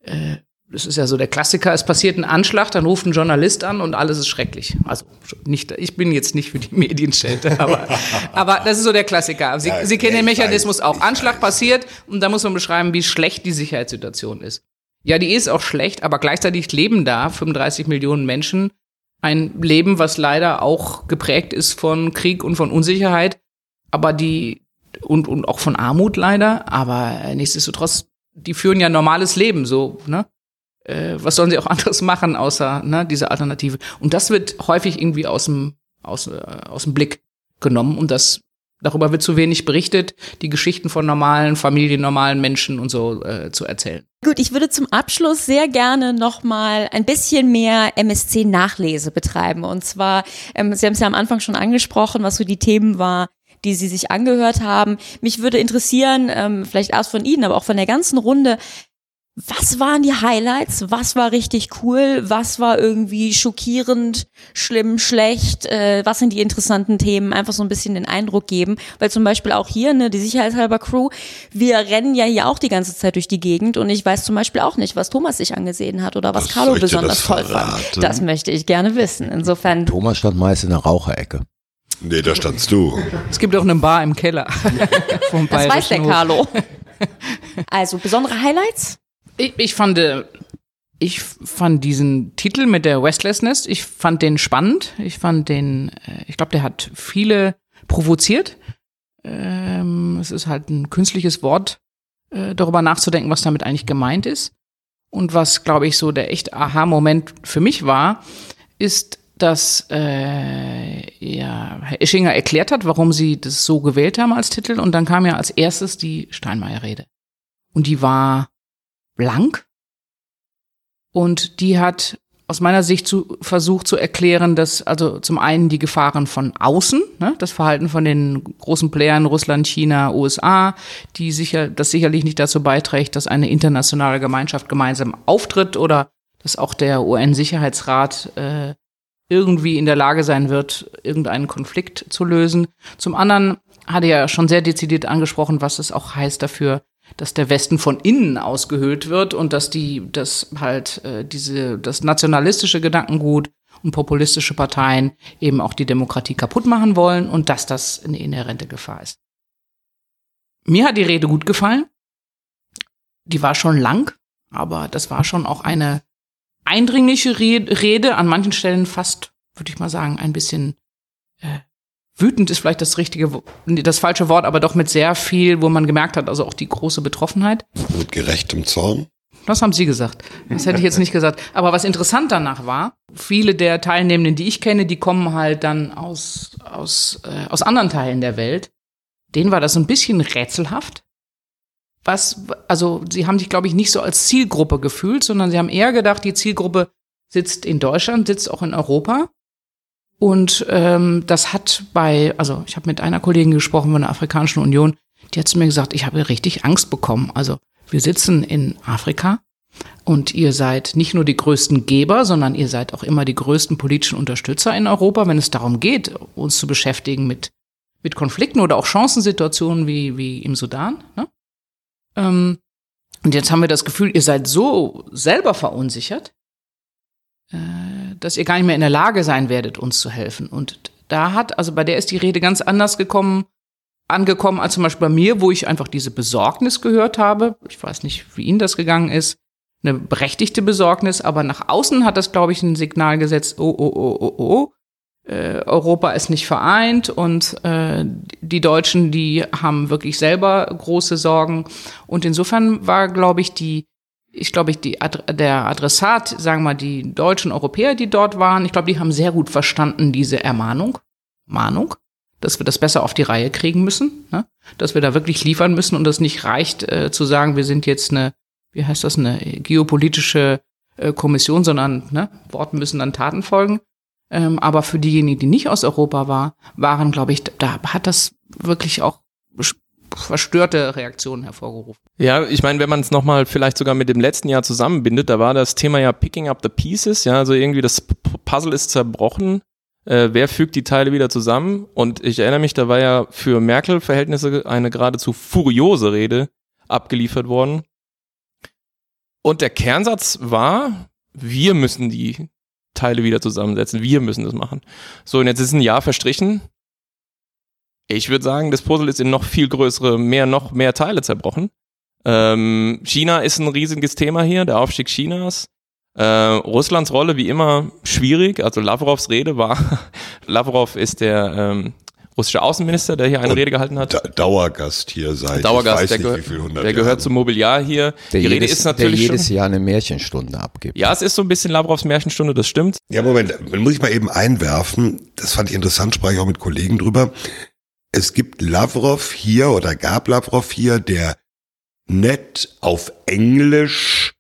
äh, das ist ja so der Klassiker, es passiert ein Anschlag, dann ruft ein Journalist an und alles ist schrecklich. Also nicht, ich bin jetzt nicht für die Medienschelte, [laughs] aber, aber das ist so der Klassiker. Sie, Ja, Sie kennen den Mechanismus weiß, auch. Anschlag weiß. passiert und da muss man beschreiben, wie schlecht die Sicherheitssituation ist. Ja, die ist auch schlecht, aber gleichzeitig leben da 35 Millionen Menschen ein Leben, was leider auch geprägt ist von Krieg und von Unsicherheit, aber die und, und auch von Armut leider, aber nichtsdestotrotz, die führen ja ein normales Leben, so, ne? Äh, was sollen sie auch [laughs] anderes machen, außer ne, diese Alternative? Und das wird häufig irgendwie aus dem, aus, äh, aus dem Blick genommen und das darüber wird zu wenig berichtet, die Geschichten von normalen Familien, normalen Menschen und so äh, zu erzählen. Gut, ich würde zum Abschluss sehr gerne nochmal ein bisschen mehr MSC-Nachlese betreiben. Und zwar, ähm, Sie haben es ja am Anfang schon angesprochen, was so die Themen war, die Sie sich angehört haben. Mich würde interessieren, ähm, vielleicht erst von Ihnen, aber auch von der ganzen Runde, was waren die Highlights? Was war richtig cool? Was war irgendwie schockierend, schlimm, schlecht? Äh, was sind die interessanten Themen? Einfach so ein bisschen den Eindruck geben. Weil zum Beispiel auch hier, ne, die Sicherheitshalber Crew, wir rennen ja hier auch die ganze Zeit durch die Gegend und ich weiß zum Beispiel auch nicht, was Thomas sich angesehen hat oder was, Was Carlo besonders toll fand. verraten? Das möchte ich gerne wissen. Insofern, Thomas stand meist in der Raucherecke. Nee, da standst du. Es gibt auch eine Bar im Keller. [laughs] vom das weiß der. Carlo. [laughs] Also besondere Highlights? Ich, ich fand, äh, ich fand diesen Titel mit der Restlessness, ich fand den spannend. Ich fand den, äh, ich glaube, der hat viele provoziert. Ähm, es ist halt ein künstliches Wort, äh, darüber nachzudenken, was damit eigentlich gemeint ist. Und was, glaube ich, so der echt Aha-Moment für mich war, ist, dass äh, ja, Herr Ischinger erklärt hat, warum sie das so gewählt haben als Titel. Und dann kam ja als erstes die Steinmeier-Rede. Und die war blank. Und die hat aus meiner Sicht zu, versucht zu erklären, dass also zum einen die Gefahren von außen, ne, das Verhalten von den großen Playern Russland, China, USA, die sicher, das sicherlich nicht dazu beiträgt, dass eine internationale Gemeinschaft gemeinsam auftritt oder dass auch der UN-Sicherheitsrat äh, irgendwie in der Lage sein wird, irgendeinen Konflikt zu lösen. Zum anderen hat er ja schon sehr dezidiert angesprochen, was es auch heißt dafür, dass der Westen von innen ausgehöhlt wird und dass die, dass halt äh, diese, das nationalistische Gedankengut und populistische Parteien eben auch die Demokratie kaputt machen wollen und dass das eine inhärente Gefahr ist. Mir hat die Rede gut gefallen. Die war schon lang, aber das war schon auch eine eindringliche Re- Rede, an manchen Stellen fast, würde ich mal sagen, ein bisschen äh, wütend ist vielleicht das richtige, das falsche Wort, aber doch mit sehr viel, wo man gemerkt hat, also auch die große Betroffenheit. Mit gerechtem Zorn. Das haben Sie gesagt. Das hätte ich jetzt nicht gesagt. Aber was interessant danach war, viele der Teilnehmenden, die ich kenne, die kommen halt dann aus, aus, äh, aus anderen Teilen der Welt. Denen war das so ein bisschen rätselhaft. Was, also sie haben sich, glaube ich, nicht so als Zielgruppe gefühlt, sondern sie haben eher gedacht, die Zielgruppe sitzt in Deutschland, sitzt auch in Europa. Und ähm, das hat bei, also ich habe mit einer Kollegin gesprochen von der Afrikanischen Union, die hat zu mir gesagt, ich habe richtig Angst bekommen. Also wir sitzen in Afrika und ihr seid nicht nur die größten Geber, sondern ihr seid auch immer die größten politischen Unterstützer in Europa, wenn es darum geht, uns zu beschäftigen mit, mit Konflikten oder auch Chancensituationen wie, wie im Sudan. Ne? Ähm, und jetzt haben wir das Gefühl, ihr seid so selber verunsichert, dass ihr gar nicht mehr in der Lage sein werdet, uns zu helfen. Und da hat, also bei der ist die Rede ganz anders gekommen, angekommen als zum Beispiel bei mir, wo ich einfach diese Besorgnis gehört habe. Ich weiß nicht, wie Ihnen das gegangen ist. Eine berechtigte Besorgnis, aber nach außen hat das, glaube ich, ein Signal gesetzt, oh, oh, oh, oh, oh. Äh, Europa ist nicht vereint und äh, die Deutschen, die haben wirklich selber große Sorgen. Und insofern war, glaube ich, die, ich glaube, ich, die, Ad- der Adressat, sagen wir mal, die deutschen Europäer, die dort waren, ich glaube, die haben sehr gut verstanden, diese Ermahnung, Mahnung, dass wir das besser auf die Reihe kriegen müssen, ne? dass wir da wirklich liefern müssen und das nicht reicht, äh, zu sagen, wir sind jetzt eine, wie heißt das, eine geopolitische äh, Kommission, sondern ne, Worten müssen dann Taten folgen. Ähm, aber für diejenigen, die nicht aus Europa war, waren, glaube ich, da hat das wirklich auch verstörte Reaktionen hervorgerufen. Ja, ich meine, wenn man es nochmal vielleicht sogar mit dem letzten Jahr zusammenbindet, da war das Thema ja Picking up the Pieces, ja, also irgendwie das Puzzle ist zerbrochen. Äh, wer fügt die Teile wieder zusammen? Und ich erinnere mich, da war ja für Merkel-Verhältnisse eine geradezu furiose Rede abgeliefert worden. Und der Kernsatz war, wir müssen die Teile wieder zusammensetzen, wir müssen das machen. So, und jetzt ist ein Jahr verstrichen. Ich würde sagen, das Puzzle ist in noch viel größere, mehr, noch mehr Teile zerbrochen. Ähm, China ist ein riesiges Thema hier, der Aufstieg Chinas. Äh, Russlands Rolle wie immer schwierig. Also Lavrovs Rede war, [laughs] Lavrov ist der ähm, russische Außenminister, der hier eine Und Rede gehalten hat. Da Dauergast hier seit Dauergast, ich weiß der, nicht, gehör- wie viel hundert der Jahren. gehört zum Mobiliar hier. Der Die Rede jedes, ist natürlich der jedes schon, Jahr eine Märchenstunde abgibt. ja, es ist so ein bisschen Lavrovs Märchenstunde, das stimmt. Ja, Moment, dann muss ich mal eben einwerfen. Das fand ich interessant, sprach ich auch mit Kollegen drüber. Es gibt Lavrov hier oder gab Lavrov hier, der nett auf Englisch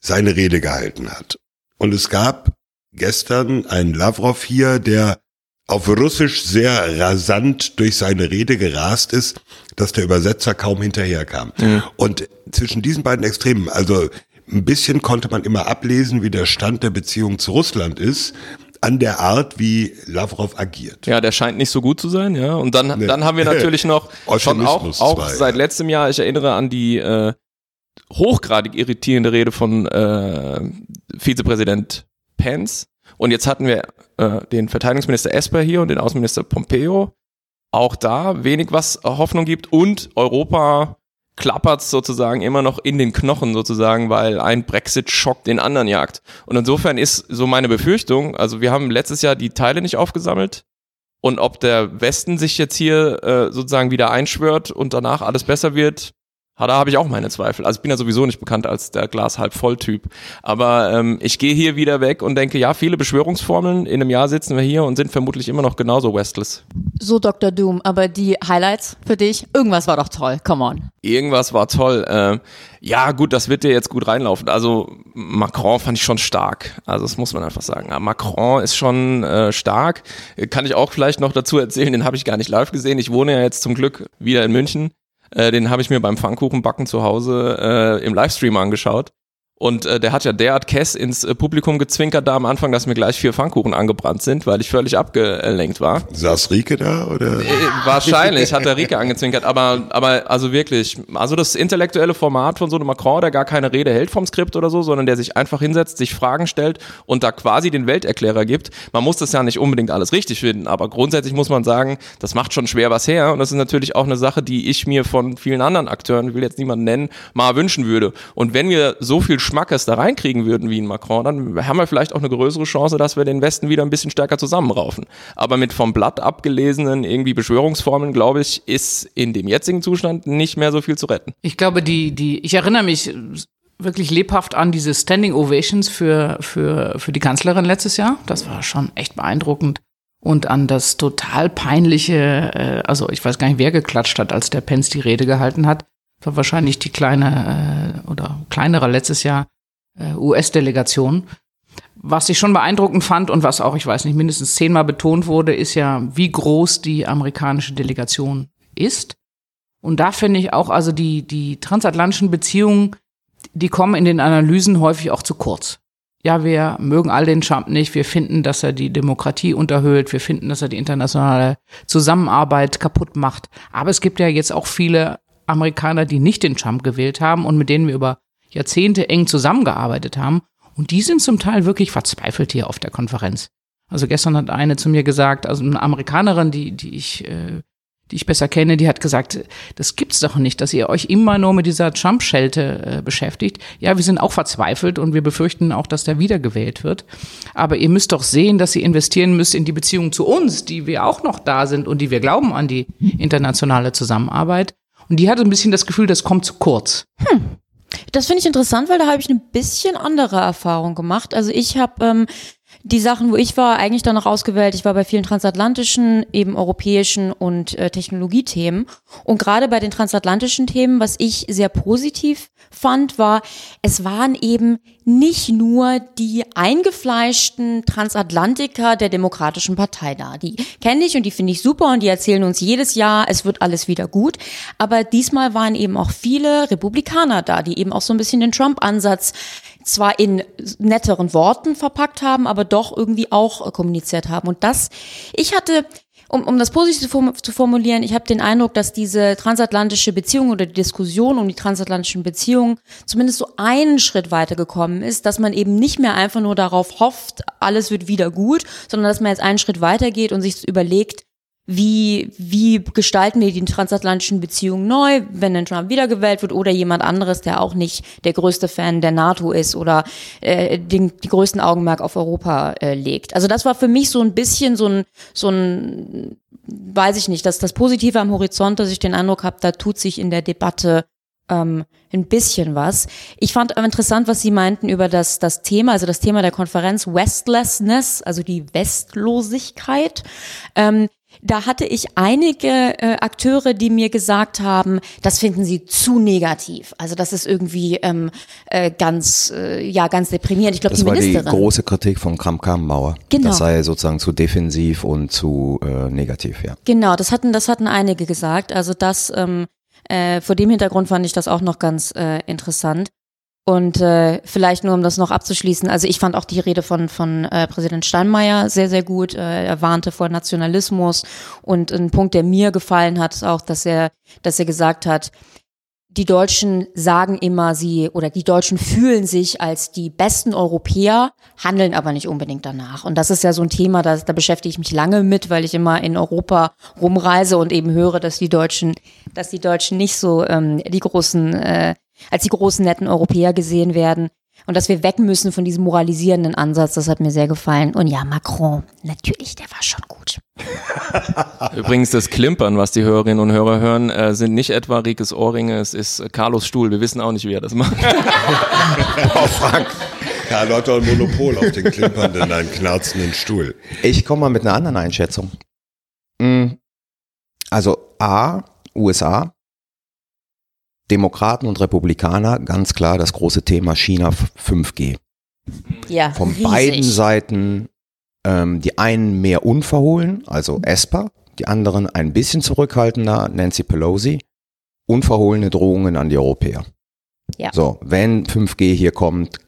seine Rede gehalten hat. Und es gab gestern einen Lavrov hier, der auf Russisch sehr rasant durch seine Rede gerast ist, dass der Übersetzer kaum hinterherkam. Und zwischen diesen beiden Extremen, also ein bisschen konnte man immer ablesen, wie der Stand der Beziehung zu Russland ist, an der Art, wie Lavrov agiert. Ja, der scheint nicht so gut zu sein, ja. Und dann, Nee. dann haben wir [laughs] natürlich noch schon auch, auch zwei, seit letztem Jahr, ich erinnere an die äh, hochgradig irritierende Rede von äh, Vizepräsident Pence. Und jetzt hatten wir äh, den Verteidigungsminister Esper hier und den Außenminister Pompeo. Auch da wenig was Hoffnung gibt und Europa klappert sozusagen immer noch in den Knochen sozusagen, weil ein Brexit-Schock den anderen jagt. Und insofern ist so meine Befürchtung, also wir haben letztes Jahr die Teile nicht aufgesammelt und ob der Westen sich jetzt hier äh, sozusagen wieder einschwört und danach alles besser wird, da habe ich auch meine Zweifel. Also ich bin ja sowieso nicht bekannt als der Glas halb voll Typ. Aber ähm, ich gehe hier wieder weg und denke, ja, viele Beschwörungsformeln. In einem Jahr sitzen wir hier und sind vermutlich immer noch genauso westless. So, Dr. Doom, aber die Highlights für dich, irgendwas war doch toll, come on. Irgendwas war toll. Ähm, ja, gut, das wird dir jetzt gut reinlaufen. Also Macron fand ich schon stark. Also das muss man einfach sagen. Ja, Macron ist schon äh, stark. Äh, Kann ich auch vielleicht noch dazu erzählen, den habe ich gar nicht live gesehen. Ich wohne ja jetzt zum Glück wieder in München. Äh, den habe ich mir beim Pfannkuchenbacken zu Hause äh, im Livestream angeschaut. Und äh, der hat ja derart Kess ins äh, Publikum gezwinkert da am Anfang, dass mir gleich vier Pfannkuchen angebrannt sind, weil ich völlig abgelenkt war. Saß Rike da oder? Äh, Wahrscheinlich hat der Rike angezwinkert, aber, aber also wirklich, also das intellektuelle Format von so einem Macron, der gar keine Rede hält vom Skript oder so, sondern der sich einfach hinsetzt, sich Fragen stellt und da quasi den Welterklärer gibt. Man muss das ja nicht unbedingt alles richtig finden, aber grundsätzlich muss man sagen, das macht schon schwer was her und das ist natürlich auch eine Sache, die ich mir von vielen anderen Akteuren, ich will jetzt niemanden nennen, mal wünschen würde. Und wenn wir so viel Schmackes da reinkriegen würden wie ein Macron, dann haben wir vielleicht auch eine größere Chance, dass wir den Westen wieder ein bisschen stärker zusammenraufen. Aber mit vom Blatt abgelesenen irgendwie Beschwörungsformeln, glaube ich, ist in dem jetzigen Zustand nicht mehr so viel zu retten. Ich glaube, die, die, ich erinnere mich wirklich lebhaft an diese Standing Ovations für, für, für die Kanzlerin letztes Jahr. Das war schon echt beeindruckend. Und an das total peinliche, äh, also ich weiß gar nicht, wer geklatscht hat, als der Pence die Rede gehalten hat. War wahrscheinlich die kleine äh, oder kleinere letztes Jahr äh, US-Delegation. Was ich schon beeindruckend fand und was auch, ich weiß nicht, mindestens zehnmal betont wurde, ist ja, wie groß die amerikanische Delegation ist. Und da finde ich auch, also die, die transatlantischen Beziehungen, die kommen in den Analysen häufig auch zu kurz. Ja, wir mögen all den Trump nicht. Wir finden, dass er die Demokratie unterhöhlt. Wir finden, dass er die internationale Zusammenarbeit kaputt macht. Aber es gibt ja jetzt auch viele Amerikaner, die nicht den Trump gewählt haben und mit denen wir über Jahrzehnte eng zusammengearbeitet haben. Und die sind zum Teil wirklich verzweifelt hier auf der Konferenz. Also gestern hat eine zu mir gesagt, also eine Amerikanerin, die, die ich, äh, die ich besser kenne, die hat gesagt, das gibt's doch nicht, dass ihr euch immer nur mit dieser Trump-Schelte äh, beschäftigt. Ja, wir sind auch verzweifelt und wir befürchten auch, dass der wiedergewählt wird. Aber ihr müsst doch sehen, dass ihr investieren müsst in die Beziehung zu uns, die wir auch noch da sind und die wir glauben an die internationale Zusammenarbeit. Und die hatte ein bisschen das Gefühl, das kommt zu kurz. Das finde ich interessant, weil da habe ich eine bisschen andere Erfahrung gemacht. Also ich habe ähm, die Sachen, wo ich war, eigentlich danach ausgewählt. Ich war bei vielen transatlantischen, eben europäischen und äh, Technologiethemen. Und gerade bei den transatlantischen Themen, was ich sehr positiv fand, war, es waren eben nicht nur die eingefleischten Transatlantiker der Demokratischen Partei da. Die kenne ich und die finde ich super und die erzählen uns jedes Jahr, es wird alles wieder gut. Aber diesmal waren eben auch viele Republikaner da, die eben auch so ein bisschen den Trump-Ansatz zwar in netteren Worten verpackt haben, aber doch irgendwie auch äh, kommuniziert haben. Und das, ich hatte um, um das positiv zu form- zu formulieren, ich habe den Eindruck, dass diese transatlantische Beziehung oder die Diskussion um die transatlantischen Beziehungen zumindest so einen Schritt weitergekommen ist, dass man eben nicht mehr einfach nur darauf hofft, alles wird wieder gut, sondern dass man jetzt einen Schritt weitergeht und sich überlegt, wie, wie gestalten wir die transatlantischen Beziehungen neu, wenn dann Trump wiedergewählt wird oder jemand anderes, der auch nicht der größte Fan der NATO ist oder äh, den, die größten Augenmerk auf Europa äh, legt. Also das war für mich so ein bisschen so ein, so ein, weiß ich nicht, dass das Positive am Horizont, dass ich den Eindruck habe, da tut sich in der Debatte ähm, ein bisschen was. Ich fand interessant, was Sie meinten über das, das Thema, also das Thema der Konferenz Westlessness, also die Westlosigkeit. Ähm, da hatte ich einige äh, Akteure, die mir gesagt haben, das finden sie zu negativ. Also das ist irgendwie ähm, äh, ganz, äh, ja, ganz deprimierend. Ich glaube, Das die war die Ministerin. große Kritik von Kram-Karrenbauer. Genau. Das sei sozusagen zu defensiv und zu äh, negativ, ja. Genau, das hatten, das hatten einige gesagt. Also das, ähm, äh, vor dem Hintergrund fand ich das auch noch ganz äh, interessant. Und äh, vielleicht nur, um das noch abzuschließen, also ich fand auch die Rede von, von äh, Präsident Steinmeier sehr, sehr gut. Äh, er warnte vor Nationalismus. Und ein Punkt, der mir gefallen hat, ist auch, dass er, dass er gesagt hat, die Deutschen sagen immer, sie oder die Deutschen fühlen sich als die besten Europäer, handeln aber nicht unbedingt danach. Und das ist ja so ein Thema, da, da beschäftige ich mich lange mit, weil ich immer in Europa rumreise und eben höre, dass die Deutschen, dass die Deutschen nicht so ähm, die großen, äh, als die großen netten Europäer gesehen werden. Und dass wir weg müssen von diesem moralisierenden Ansatz, das hat mir sehr gefallen. Und ja, Macron, natürlich, der war schon gut. [laughs] Übrigens, das Klimpern, was die Hörerinnen und Hörer hören, äh, sind nicht etwa Rikes Ohrringe, es ist äh, Carlos Stuhl. Wir wissen auch nicht, wie er das macht. Karl Lotter und Monopol auf den klimpernden, einen knarzenden Stuhl. Ich komme mal mit einer anderen Einschätzung. Mm, Also A, USA, Demokraten und Republikaner, ganz klar das große Thema China 5G. Ja, Von riesig. beiden Seiten ähm, die einen mehr unverhohlen, also ESPA, die anderen ein bisschen zurückhaltender, Nancy Pelosi, unverhohlene Drohungen an die Europäer. Ja. So, wenn 5G hier kommt,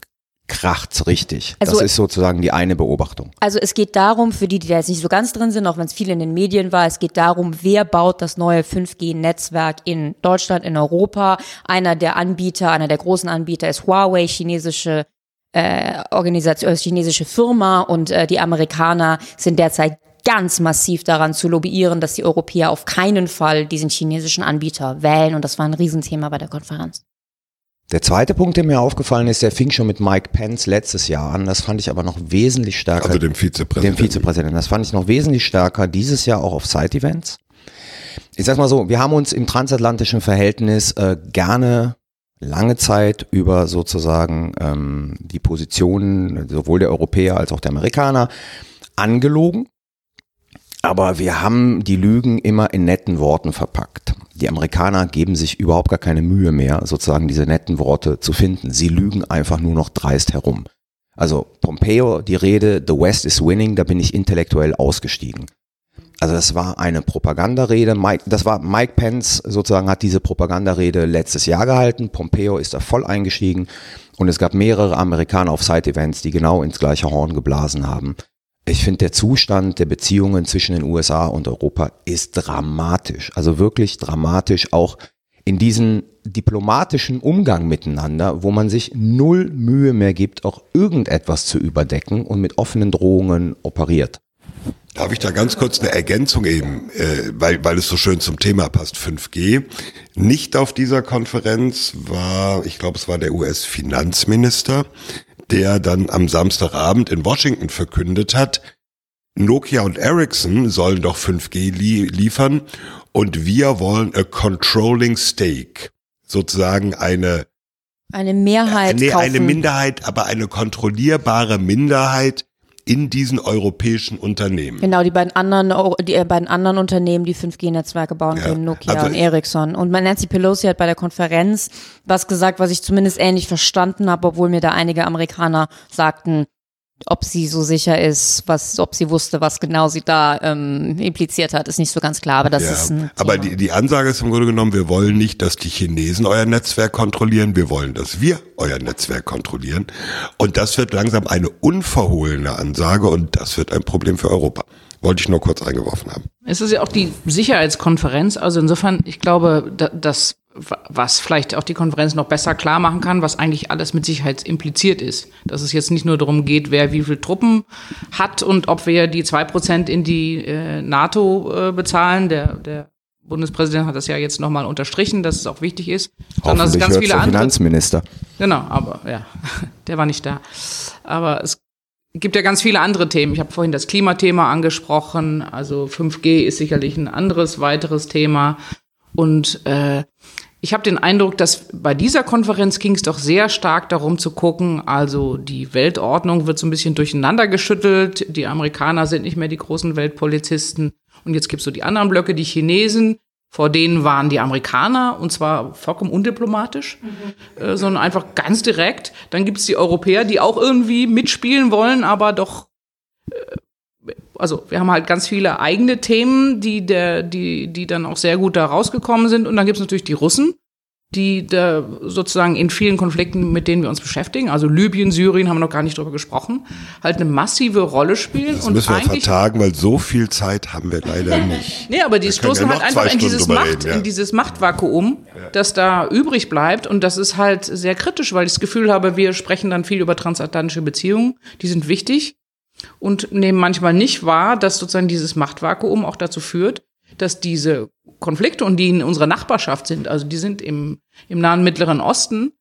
kracht's richtig. Also- das ist sozusagen die eine Beobachtung. Also es geht darum, für die, die da jetzt nicht so ganz drin sind, auch wenn es viel in den Medien war, es geht darum, wer baut das neue 5G-Netzwerk in Deutschland, in Europa. Einer der Anbieter, einer der großen Anbieter ist Huawei, chinesische äh, Organisation, äh, chinesische Firma und äh, die Amerikaner sind derzeit ganz massiv daran zu lobbyieren, dass die Europäer auf keinen Fall diesen chinesischen Anbieter wählen und das war ein Riesenthema bei der Konferenz. Der zweite Punkt, der mir aufgefallen ist, der fing schon mit Mike Pence letztes Jahr an. Das fand ich aber noch wesentlich stärker. Also dem Vizepräsidenten. Dem Vizepräsidenten. Das fand ich noch wesentlich stärker dieses Jahr auch auf Side-Events. Ich sag's mal so, wir haben uns im transatlantischen Verhältnis äh, gerne lange Zeit über sozusagen ähm, die Positionen sowohl der Europäer als auch der Amerikaner angelogen. Aber wir haben die Lügen immer in netten Worten verpackt. Die Amerikaner geben sich überhaupt gar keine Mühe mehr, sozusagen diese netten Worte zu finden. Sie lügen einfach nur noch dreist herum. Also Pompeo, die Rede, The West is winning, da bin ich intellektuell ausgestiegen. Also das war eine Propagandarede. Mike, das war Mike Pence sozusagen hat diese Propagandarede letztes Jahr gehalten. Pompeo ist da voll eingestiegen und es gab mehrere Amerikaner auf Side-Events, die genau ins gleiche Horn geblasen haben. Ich finde, der Zustand der Beziehungen zwischen den USA und Europa ist dramatisch. Also wirklich dramatisch, auch in diesen diplomatischen Umgang miteinander, wo man sich null Mühe mehr gibt, auch irgendetwas zu überdecken und mit offenen Drohungen operiert. Darf ich da ganz kurz eine Ergänzung eben, äh, weil, weil es so schön zum Thema passt, 5G. Nicht auf dieser Konferenz war, ich glaube, es war der US-Finanzminister, der dann am Samstagabend in Washington verkündet hat, Nokia und Ericsson sollen doch 5G li liefern und wir wollen a controlling stake. Sozusagen eine, Eine Mehrheit nee, kaufen. eine Minderheit, aber eine kontrollierbare Minderheit in diesen europäischen Unternehmen. Genau, die beiden anderen, Euro- die äh, beiden anderen Unternehmen, die 5G-Netzwerke bauen Ja, können, Nokia also und Ericsson. Und Nancy Pelosi hat bei der Konferenz was gesagt, was ich zumindest ähnlich verstanden habe, obwohl mir da einige Amerikaner sagten, ob sie so sicher ist, was, ob sie wusste, was genau sie da ähm, impliziert hat, ist nicht so ganz klar. Aber das Ja, ist ein aber die, die Ansage ist im Grunde genommen, wir wollen nicht, dass die Chinesen euer Netzwerk kontrollieren, wir wollen, dass wir euer Netzwerk kontrollieren. Und das wird langsam eine unverhohlene Ansage und das wird ein Problem für Europa. Wollte ich nur kurz eingeworfen haben. Es ist ja auch die Sicherheitskonferenz. Also insofern, ich glaube, da- das was vielleicht auch die Konferenz noch besser klar machen kann, was eigentlich alles mit Sicherheit impliziert ist. Dass es jetzt nicht nur darum geht, wer wie viel Truppen hat und ob wir die zwei Prozent in die äh, NATO äh, bezahlen. Der, der Bundespräsident hat das ja jetzt nochmal unterstrichen, dass es auch wichtig ist. Sondern dass es ganz viele andere. Finanzminister. Genau, aber ja, [laughs] der war nicht da. Aber es gibt ja ganz viele andere Themen. Ich habe vorhin das Klimathema angesprochen. Also 5G ist sicherlich ein anderes weiteres Thema. Und äh, ich habe den Eindruck, dass bei dieser Konferenz ging es doch sehr stark darum zu gucken, also die Weltordnung wird so ein bisschen durcheinander geschüttelt, die Amerikaner sind nicht mehr die großen Weltpolizisten und jetzt gibt's so die anderen Blöcke, die Chinesen, vor denen waren die Amerikaner und zwar vollkommen undiplomatisch, mhm. äh, sondern einfach ganz direkt. Dann gibt's die Europäer, die auch irgendwie mitspielen wollen, aber doch äh, also wir haben halt ganz viele eigene Themen, die der, die, die dann auch sehr gut da rausgekommen sind. Und dann gibt es natürlich die Russen, die da sozusagen in vielen Konflikten, mit denen wir uns beschäftigen, also Libyen, Syrien, haben wir noch gar nicht drüber gesprochen, halt eine massive Rolle spielen. Das müssen wir vertagen, weil so viel Zeit haben wir leider [laughs] nicht. nee, aber die stoßen ja halt einfach in dieses, Macht, reden, ja. in dieses Machtvakuum, das da übrig bleibt. Und das ist halt sehr kritisch, weil ich das Gefühl habe, wir sprechen dann viel über transatlantische Beziehungen, die sind wichtig und nehmen manchmal nicht wahr, dass sozusagen dieses Machtvakuum auch dazu führt, dass diese Konflikte und die in unserer Nachbarschaft sind, also die sind im, im nahen Mittleren Osten,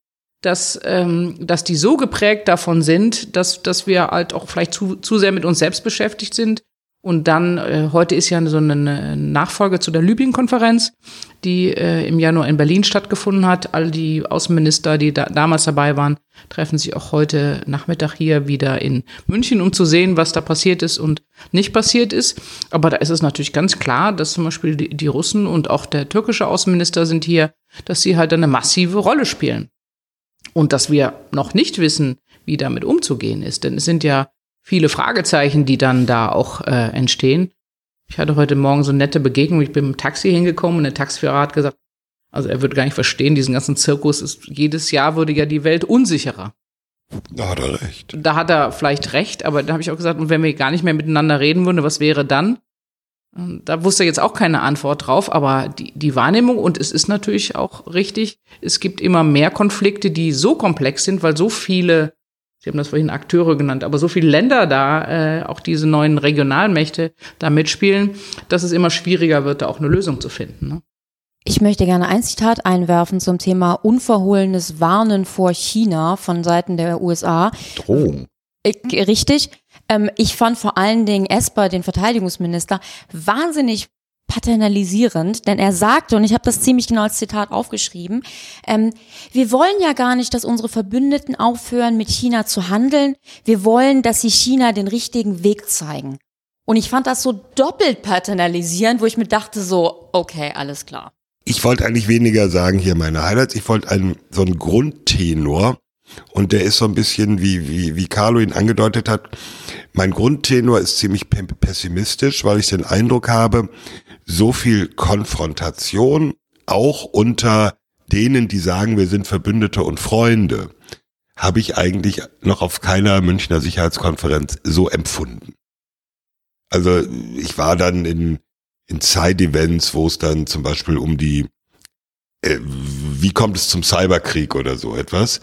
dass, ähm, dass die so geprägt davon sind, dass, dass wir halt auch vielleicht zu, zu sehr mit uns selbst beschäftigt sind und dann, äh, heute ist ja so eine Nachfolge zu der Libyen-Konferenz, die äh, im Januar in Berlin stattgefunden hat. All die Außenminister, die da, damals dabei waren, treffen sich auch heute Nachmittag hier wieder in München, um zu sehen, was da passiert ist und nicht passiert ist. Aber da ist es natürlich ganz klar, dass zum Beispiel die, die Russen und auch der türkische Außenminister sind hier, dass sie halt eine massive Rolle spielen. Und dass wir noch nicht wissen, wie damit umzugehen ist. Denn es sind ja viele Fragezeichen, die dann da auch äh, entstehen. Ich hatte heute Morgen so eine nette Begegnung. Ich bin im Taxi hingekommen und der Taxifahrer hat gesagt, also er würde gar nicht verstehen, diesen ganzen Zirkus ist, jedes Jahr würde ja die Welt unsicherer. Da hat er recht. Da hat er vielleicht recht, aber da habe ich auch gesagt, und wenn wir gar nicht mehr miteinander reden würden, was wäre dann? Da wusste er jetzt auch keine Antwort drauf, aber die, die Wahrnehmung, und es ist natürlich auch richtig, es gibt immer mehr Konflikte, die so komplex sind, weil so viele Sie haben das vorhin Akteure genannt, aber so viele Länder da, äh, auch diese neuen Regionalmächte da mitspielen, dass es immer schwieriger wird, da auch eine Lösung zu finden. Ne? Ich möchte gerne ein Zitat einwerfen zum Thema unverhohlenes Warnen vor China von Seiten der USA. Drohung. Äh, richtig. Ähm, ich fand vor allen Dingen Esper, den Verteidigungsminister, wahnsinnig paternalisierend, denn er sagte, und ich habe das ziemlich genau als Zitat aufgeschrieben, ähm, wir wollen ja gar nicht, dass unsere Verbündeten aufhören, mit China zu handeln. Wir wollen, dass sie China den richtigen Weg zeigen. Und ich fand das so doppelt paternalisierend, wo ich mir dachte so, okay, alles klar. Ich wollte eigentlich weniger sagen hier meine Highlights. Ich wollte einen, so einen Grundtenor. Und der ist so ein bisschen, wie, wie, wie Carlo ihn angedeutet hat. Mein Grundtenor ist ziemlich pessimistisch, weil ich den Eindruck habe, so viel Konfrontation, auch unter denen, die sagen, wir sind Verbündete und Freunde, habe ich eigentlich noch auf keiner Münchner Sicherheitskonferenz so empfunden. Also ich war dann in, in Side-Events, wo es dann zum Beispiel um die, äh, wie kommt es zum Cyberkrieg oder so etwas,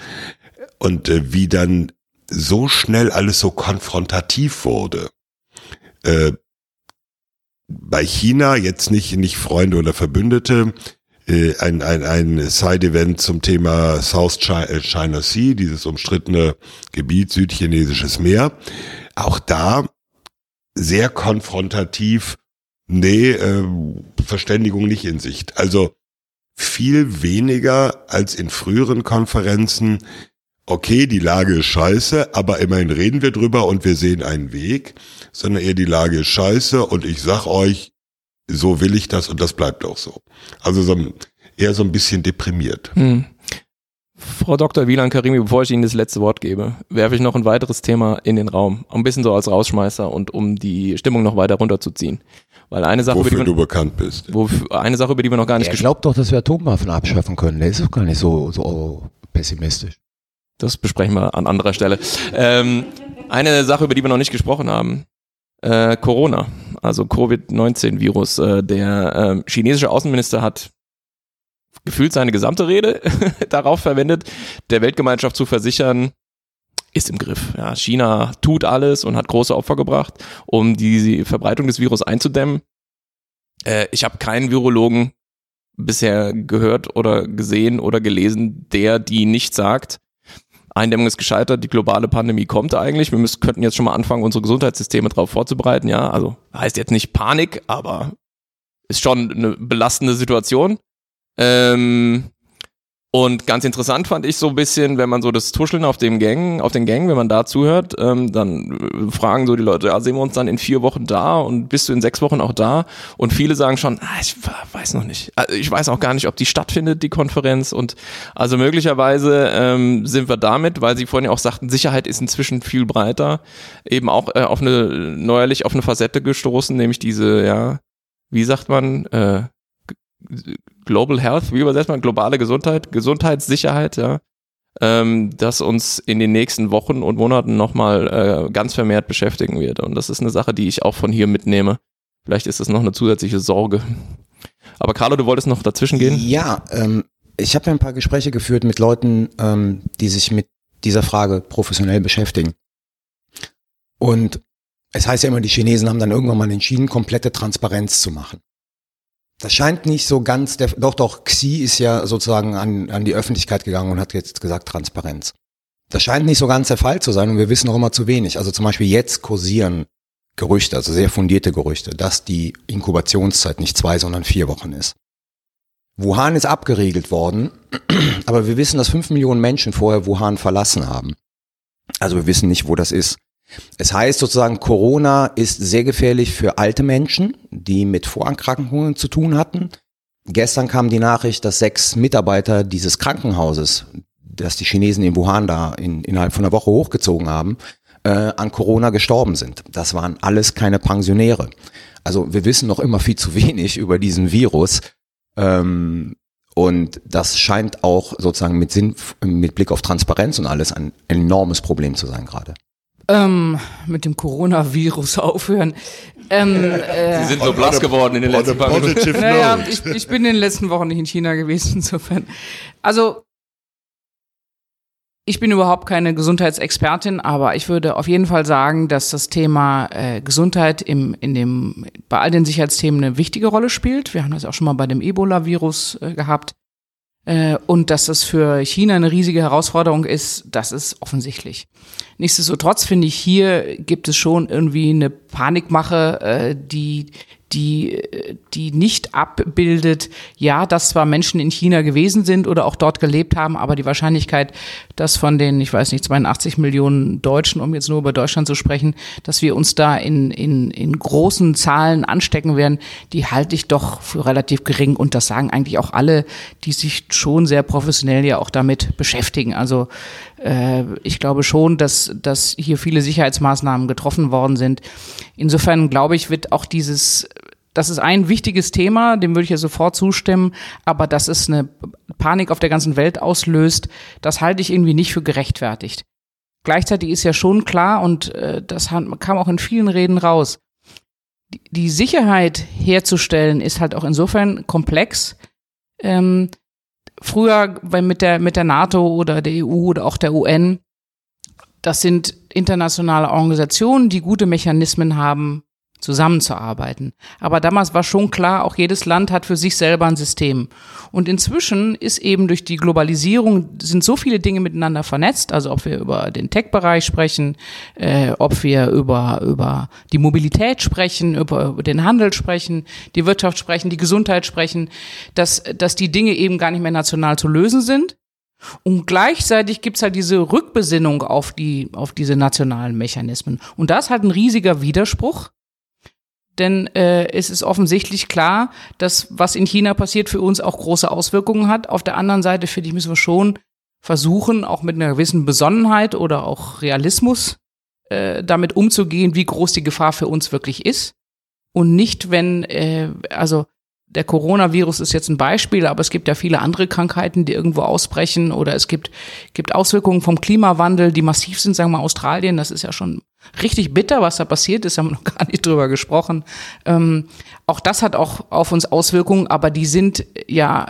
und äh, wie dann so schnell alles so konfrontativ wurde. Äh, bei China jetzt nicht, nicht Freunde oder Verbündete, äh, ein, ein, ein Side-Event zum Thema South äh, China Sea, dieses umstrittene Gebiet, südchinesisches Meer. Auch da sehr konfrontativ, nee, äh, Verständigung nicht in Sicht. Also viel weniger als in früheren Konferenzen. Okay, die Lage ist scheiße, aber immerhin reden wir drüber und wir sehen einen Weg sondern eher die Lage ist scheiße und ich sag euch, so will ich das und das bleibt auch so. Also so, eher so ein bisschen deprimiert. Hm. Frau Dr. Wieland Karimi, bevor ich Ihnen das letzte Wort gebe, werfe ich noch ein weiteres Thema in den Raum. Ein bisschen so als Rausschmeißer und um die Stimmung noch weiter runterzuziehen. Weil eine Sache, Wofür über die wir, du bekannt bist. Wo, eine Sache, über die wir noch gar nicht gesprochen haben. Ich glaube doch, dass wir Atomwaffen abschaffen können. Der ist doch gar nicht so, so pessimistisch. Das besprechen wir an anderer Stelle. Ähm, eine Sache, über die wir noch nicht gesprochen haben, äh, Corona, also Covid-19-Virus. Äh, der äh, chinesische Außenminister hat gefühlt seine gesamte Rede [laughs] darauf verwendet, der Weltgemeinschaft zu versichern, ist im Griff. Ja, China tut alles und hat große Opfer gebracht, um die Verbreitung des Virus einzudämmen. Äh, ich habe keinen Virologen bisher gehört oder gesehen oder gelesen, der die nicht sagt. Eindämmung ist gescheitert, die globale Pandemie kommt eigentlich. Wir müssen, könnten jetzt schon mal anfangen, unsere Gesundheitssysteme darauf vorzubereiten. Ja, also heißt jetzt nicht Panik, aber ist schon eine belastende Situation. Ähm, und ganz interessant fand ich so ein bisschen, wenn man so das Tuscheln auf dem Gang, auf den Gängen, wenn man da zuhört, ähm, dann äh, fragen so die Leute, ja, sehen wir uns dann in vier Wochen da und bist du in sechs Wochen auch da? Und viele sagen schon, ah, ich weiß noch nicht. Also ich weiß auch gar nicht, ob die stattfindet, die Konferenz. Und also möglicherweise ähm, sind wir damit, weil sie vorhin ja auch sagten, Sicherheit ist inzwischen viel breiter, eben auch äh, auf eine neuerlich auf eine Facette gestoßen, nämlich diese, ja, wie sagt man, äh, Global Health, wie übersetzt man globale Gesundheit, Gesundheitssicherheit, ja, ähm, das uns in den nächsten Wochen und Monaten nochmal äh, ganz vermehrt beschäftigen wird. Und das ist eine Sache, die ich auch von hier mitnehme. Vielleicht ist das noch eine zusätzliche Sorge. Aber Carlo, du wolltest noch dazwischen gehen? Ja, ähm, ich habe ja ein paar Gespräche geführt mit Leuten, ähm, die sich mit dieser Frage professionell beschäftigen. Und es heißt ja immer, die Chinesen haben dann irgendwann mal entschieden, komplette Transparenz zu machen. Das scheint nicht so ganz, der, doch, doch, Xi ist ja sozusagen an, an die Öffentlichkeit gegangen und hat jetzt gesagt Transparenz. Das scheint nicht so ganz der Fall zu sein und wir wissen auch immer zu wenig. Also zum Beispiel jetzt kursieren Gerüchte, also sehr fundierte Gerüchte, dass die Inkubationszeit nicht zwei, sondern vier Wochen ist. Wuhan ist abgeriegelt worden, [clears throat] aber wir wissen, dass fünf Millionen Menschen vorher Wuhan verlassen haben. Also wir wissen nicht, wo das ist. Es heißt sozusagen, Corona ist sehr gefährlich für alte Menschen, die mit Vorerkrankungen zu tun hatten. Gestern kam die Nachricht, dass sechs Mitarbeiter dieses Krankenhauses, das die Chinesen in Wuhan da in, innerhalb von einer Woche hochgezogen haben, äh, an Corona gestorben sind. Das waren alles keine Pensionäre. Also wir wissen noch immer viel zu wenig [laughs] über diesen Virus. Ähm, und das scheint auch sozusagen mit Sinn, mit Blick auf Transparenz und alles ein enormes Problem zu sein gerade. Ähm, mit dem Coronavirus [laughs] aufhören. Ähm, äh, Sie sind so blass geworden in den letzten paar Minuten. Naja, ich, ich bin in den letzten Wochen nicht in China gewesen, insofern. Also, ich bin überhaupt keine Gesundheitsexpertin, aber ich würde auf jeden Fall sagen, dass das Thema äh, Gesundheit im, in dem, bei all den Sicherheitsthemen eine wichtige Rolle spielt. Wir haben das auch schon mal bei dem Ebola-Virus äh, gehabt. Äh, und dass das für China eine riesige Herausforderung ist, das ist offensichtlich. Nichtsdestotrotz finde ich, hier gibt es schon irgendwie eine Panikmache, äh, die die, die nicht abbildet, ja, dass zwar Menschen in China gewesen sind oder auch dort gelebt haben, aber die Wahrscheinlichkeit, dass von den, ich weiß nicht, 82 Millionen Deutschen, um jetzt nur über Deutschland zu sprechen, dass wir uns da in, in, in großen Zahlen anstecken werden, die halte ich doch für relativ gering. Und das sagen eigentlich auch alle, die sich schon sehr professionell ja auch damit beschäftigen. Also ich glaube schon, dass, dass hier viele Sicherheitsmaßnahmen getroffen worden sind. Insofern glaube ich, wird auch dieses das ist ein wichtiges Thema, dem würde ich ja sofort zustimmen, aber dass es eine Panik auf der ganzen Welt auslöst, das halte ich irgendwie nicht für gerechtfertigt. Gleichzeitig ist ja schon klar, und äh, das kam auch in vielen Reden raus, die, die Sicherheit herzustellen ist halt auch insofern komplex. Ähm, früher mit der, mit der NATO oder der EU oder auch der UN, das sind internationale Organisationen, die gute Mechanismen haben, zusammenzuarbeiten. Aber damals war schon klar, auch jedes Land hat für sich selber ein System. Und inzwischen ist eben durch die Globalisierung sind so viele Dinge miteinander vernetzt, also ob wir über den Tech-Bereich sprechen, äh, ob wir über, über die Mobilität sprechen, über, über den Handel sprechen, die Wirtschaft sprechen, die Gesundheit sprechen, dass, dass die Dinge eben gar nicht mehr national zu lösen sind. Und gleichzeitig gibt's halt diese Rückbesinnung auf die, auf diese nationalen Mechanismen. Und das ist halt ein riesiger Widerspruch denn äh, es ist offensichtlich klar, dass was in China passiert für uns auch große Auswirkungen hat. Auf der anderen Seite finde ich, müssen wir schon versuchen, auch mit einer gewissen Besonnenheit oder auch Realismus äh, damit umzugehen, wie groß die Gefahr für uns wirklich ist. Und nicht, wenn, äh, also der Coronavirus ist jetzt ein Beispiel, aber es gibt ja viele andere Krankheiten, die irgendwo ausbrechen oder es gibt, gibt Auswirkungen vom Klimawandel, die massiv sind, sagen wir Australien, das ist ja schon richtig bitter, was da passiert ist, haben wir noch [laughs] gar nicht drüber gesprochen. Ähm, auch das hat auch auf uns Auswirkungen, aber die sind ja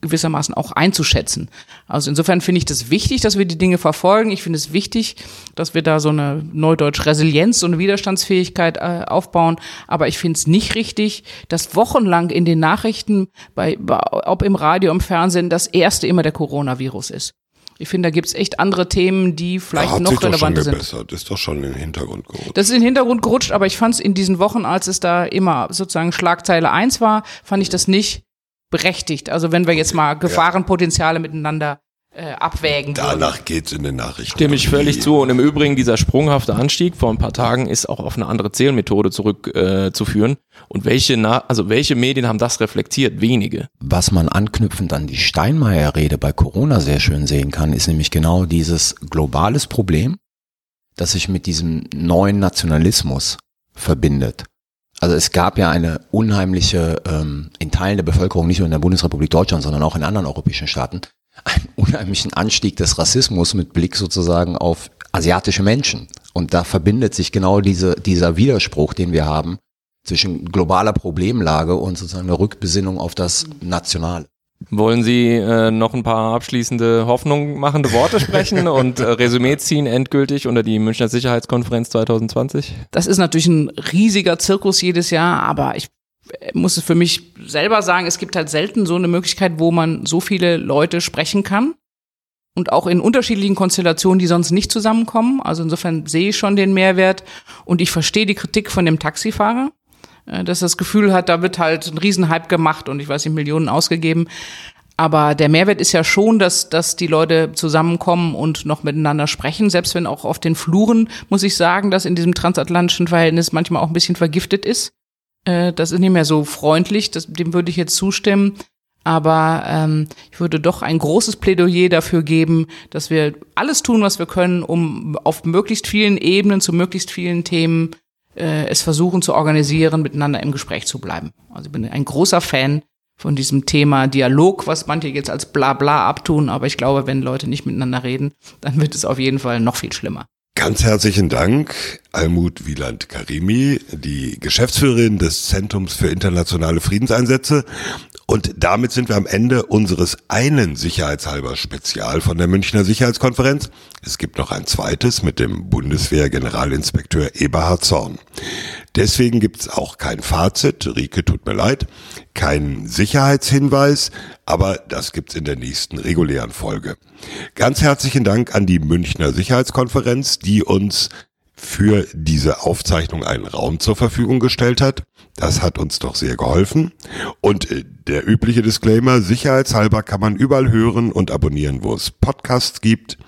gewissermaßen auch einzuschätzen. Also insofern finde ich das wichtig, dass wir die Dinge verfolgen. Ich finde es wichtig, dass wir da so eine neudeutsch Resilienz, so eine Widerstandsfähigkeit äh, aufbauen. Aber ich finde es nicht richtig, dass wochenlang in den Nachrichten, bei, ob im Radio, im Fernsehen, das erste immer der Coronavirus ist. Ich finde, da gibt's echt andere Themen, die vielleicht hat noch relevanter sind. gebessert. Ist doch schon in den Hintergrund gerutscht. Das ist in den Hintergrund gerutscht, aber ich fand es in diesen Wochen, als es da immer sozusagen Schlagzeile eins war, fand ich das nicht berechtigt. Also wenn wir jetzt mal Gefahrenpotenziale miteinander äh, abwägen. Danach geht's in den Nachrichten. Stimme ich völlig zu. Und im Übrigen, dieser sprunghafte Anstieg vor ein paar Tagen ist auch auf eine andere Zählmethode zurückzuführen. Äh. Und welche, Na also welche Medien haben das reflektiert? Wenige. Was man anknüpfend an die Steinmeier-Rede bei Corona sehr schön sehen kann, ist nämlich genau dieses globales Problem, das sich mit diesem neuen Nationalismus verbindet. Also es gab ja eine unheimliche, ähm, in Teilen der Bevölkerung, nicht nur in der Bundesrepublik Deutschland, sondern auch in anderen europäischen Staaten, einen unheimlichen Anstieg des Rassismus mit Blick sozusagen auf asiatische Menschen. Und da verbindet sich genau diese, dieser Widerspruch, den wir haben zwischen globaler Problemlage und sozusagen der Rückbesinnung auf das Nationale. Wollen Sie äh, noch ein paar abschließende Hoffnung machende Worte sprechen [laughs] und äh, Resümee ziehen endgültig unter die Münchner Sicherheitskonferenz 2020? Das ist natürlich ein riesiger Zirkus jedes Jahr, aber ich muss es für mich selber sagen, es gibt halt selten so eine Möglichkeit, wo man so viele Leute sprechen kann. Und auch in unterschiedlichen Konstellationen, die sonst nicht zusammenkommen. Also insofern sehe ich schon den Mehrwert. Und ich verstehe die Kritik von dem Taxifahrer, äh, dass das Gefühl hat, da wird halt ein Riesenhype gemacht und ich weiß nicht, Millionen ausgegeben. Aber der Mehrwert ist ja schon, dass, dass die Leute zusammenkommen und noch miteinander sprechen, selbst wenn auch auf den Fluren, muss ich sagen, dass in diesem transatlantischen Verhältnis manchmal auch ein bisschen vergiftet ist. Äh, Das ist nicht mehr so freundlich, das, dem würde ich jetzt zustimmen. Aber ähm, ich würde doch ein großes Plädoyer dafür geben, dass wir alles tun, was wir können, um auf möglichst vielen Ebenen zu möglichst vielen Themen äh, es versuchen zu organisieren, miteinander im Gespräch zu bleiben. Also ich bin ein großer Fan von diesem Thema Dialog, was manche jetzt als Blabla abtun, aber ich glaube, wenn Leute nicht miteinander reden, dann wird es auf jeden Fall noch viel schlimmer. Ganz herzlichen Dank, Almut Wieland Karimi, die Geschäftsführerin des Zentrums für internationale Friedenseinsätze. Und damit sind wir am Ende unseres einen Sicherheitshalber Spezial von der Münchner Sicherheitskonferenz. Es gibt noch ein zweites mit dem Bundeswehr-Generalinspekteur Eberhard Zorn. Deswegen gibt's auch kein Fazit, Rike tut mir leid, kein Sicherheitshinweis, aber das gibt's in der nächsten regulären Folge. Ganz herzlichen Dank an die Münchner Sicherheitskonferenz, die uns für diese Aufzeichnung einen Raum zur Verfügung gestellt hat. Das hat uns doch sehr geholfen. Und äh, der übliche Disclaimer, sicherheitshalber kann man überall hören und abonnieren, wo es Podcasts gibt.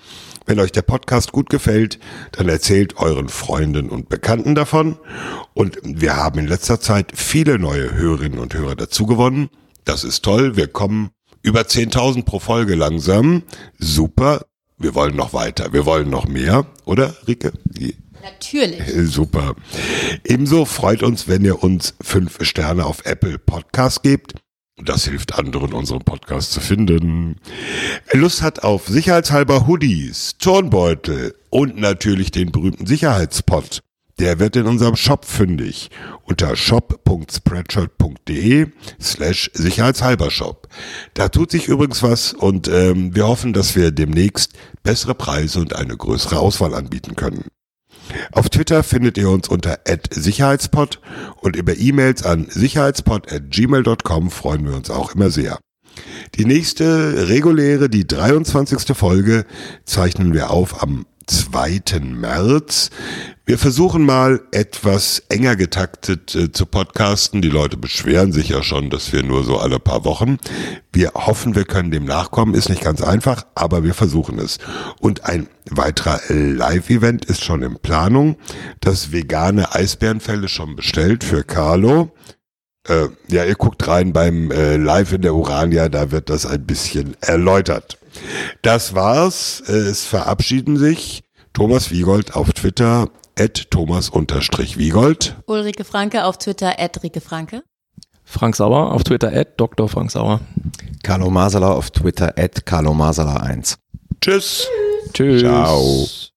Wenn euch der Podcast gut gefällt, dann erzählt euren Freunden und Bekannten davon. Und wir haben in letzter Zeit viele neue Hörerinnen und Hörer dazu gewonnen. Das ist toll. Wir kommen über 10.000 pro Folge langsam. Super. Wir wollen noch weiter. Wir wollen noch mehr. Oder, Rike? Natürlich. Äh, Super. Ebenso freut uns, wenn ihr uns fünf Sterne auf Apple Podcast gebt. Das hilft anderen, unseren Podcast zu finden. Wer Lust hat auf sicherheitshalber Hoodies, Turnbeutel und natürlich den berühmten Sicherheitspot. Der wird in unserem Shop fündig unter shop.spreadshirt.de slash sicherheitshalber Shop. Da tut sich übrigens was und ähm, wir hoffen, dass wir demnächst bessere Preise und eine größere Auswahl anbieten können. Auf Twitter findet ihr uns unter @sicherheitspod und über E-Mails an sicherheitspod@gmail.com freuen wir uns auch immer sehr. Die nächste reguläre, die 23. Folge zeichnen wir auf am 2. März. Wir versuchen mal etwas enger getaktet äh, zu podcasten. Die Leute beschweren sich ja schon, dass wir nur so alle paar Wochen. Wir hoffen, wir können dem nachkommen. Ist nicht ganz einfach, aber wir versuchen es. Und ein weiterer Live-Event ist schon in Planung. Das vegane Eisbärenfell ist schon bestellt für Carlo. Äh, ja, ihr guckt rein beim äh, Live in der Urania, da wird das ein bisschen erläutert. Das war's. Es verabschieden sich Thomas Wiegold auf Twitter, at Thomas-Wiegold. Ulrike Franke auf Twitter, at Rike Franke. Frank Sauer auf Twitter, at Dr. Frank Sauer. Carlo Masala auf Twitter at Carlo Masala 1. Tschüss. Tschüss. Ciao.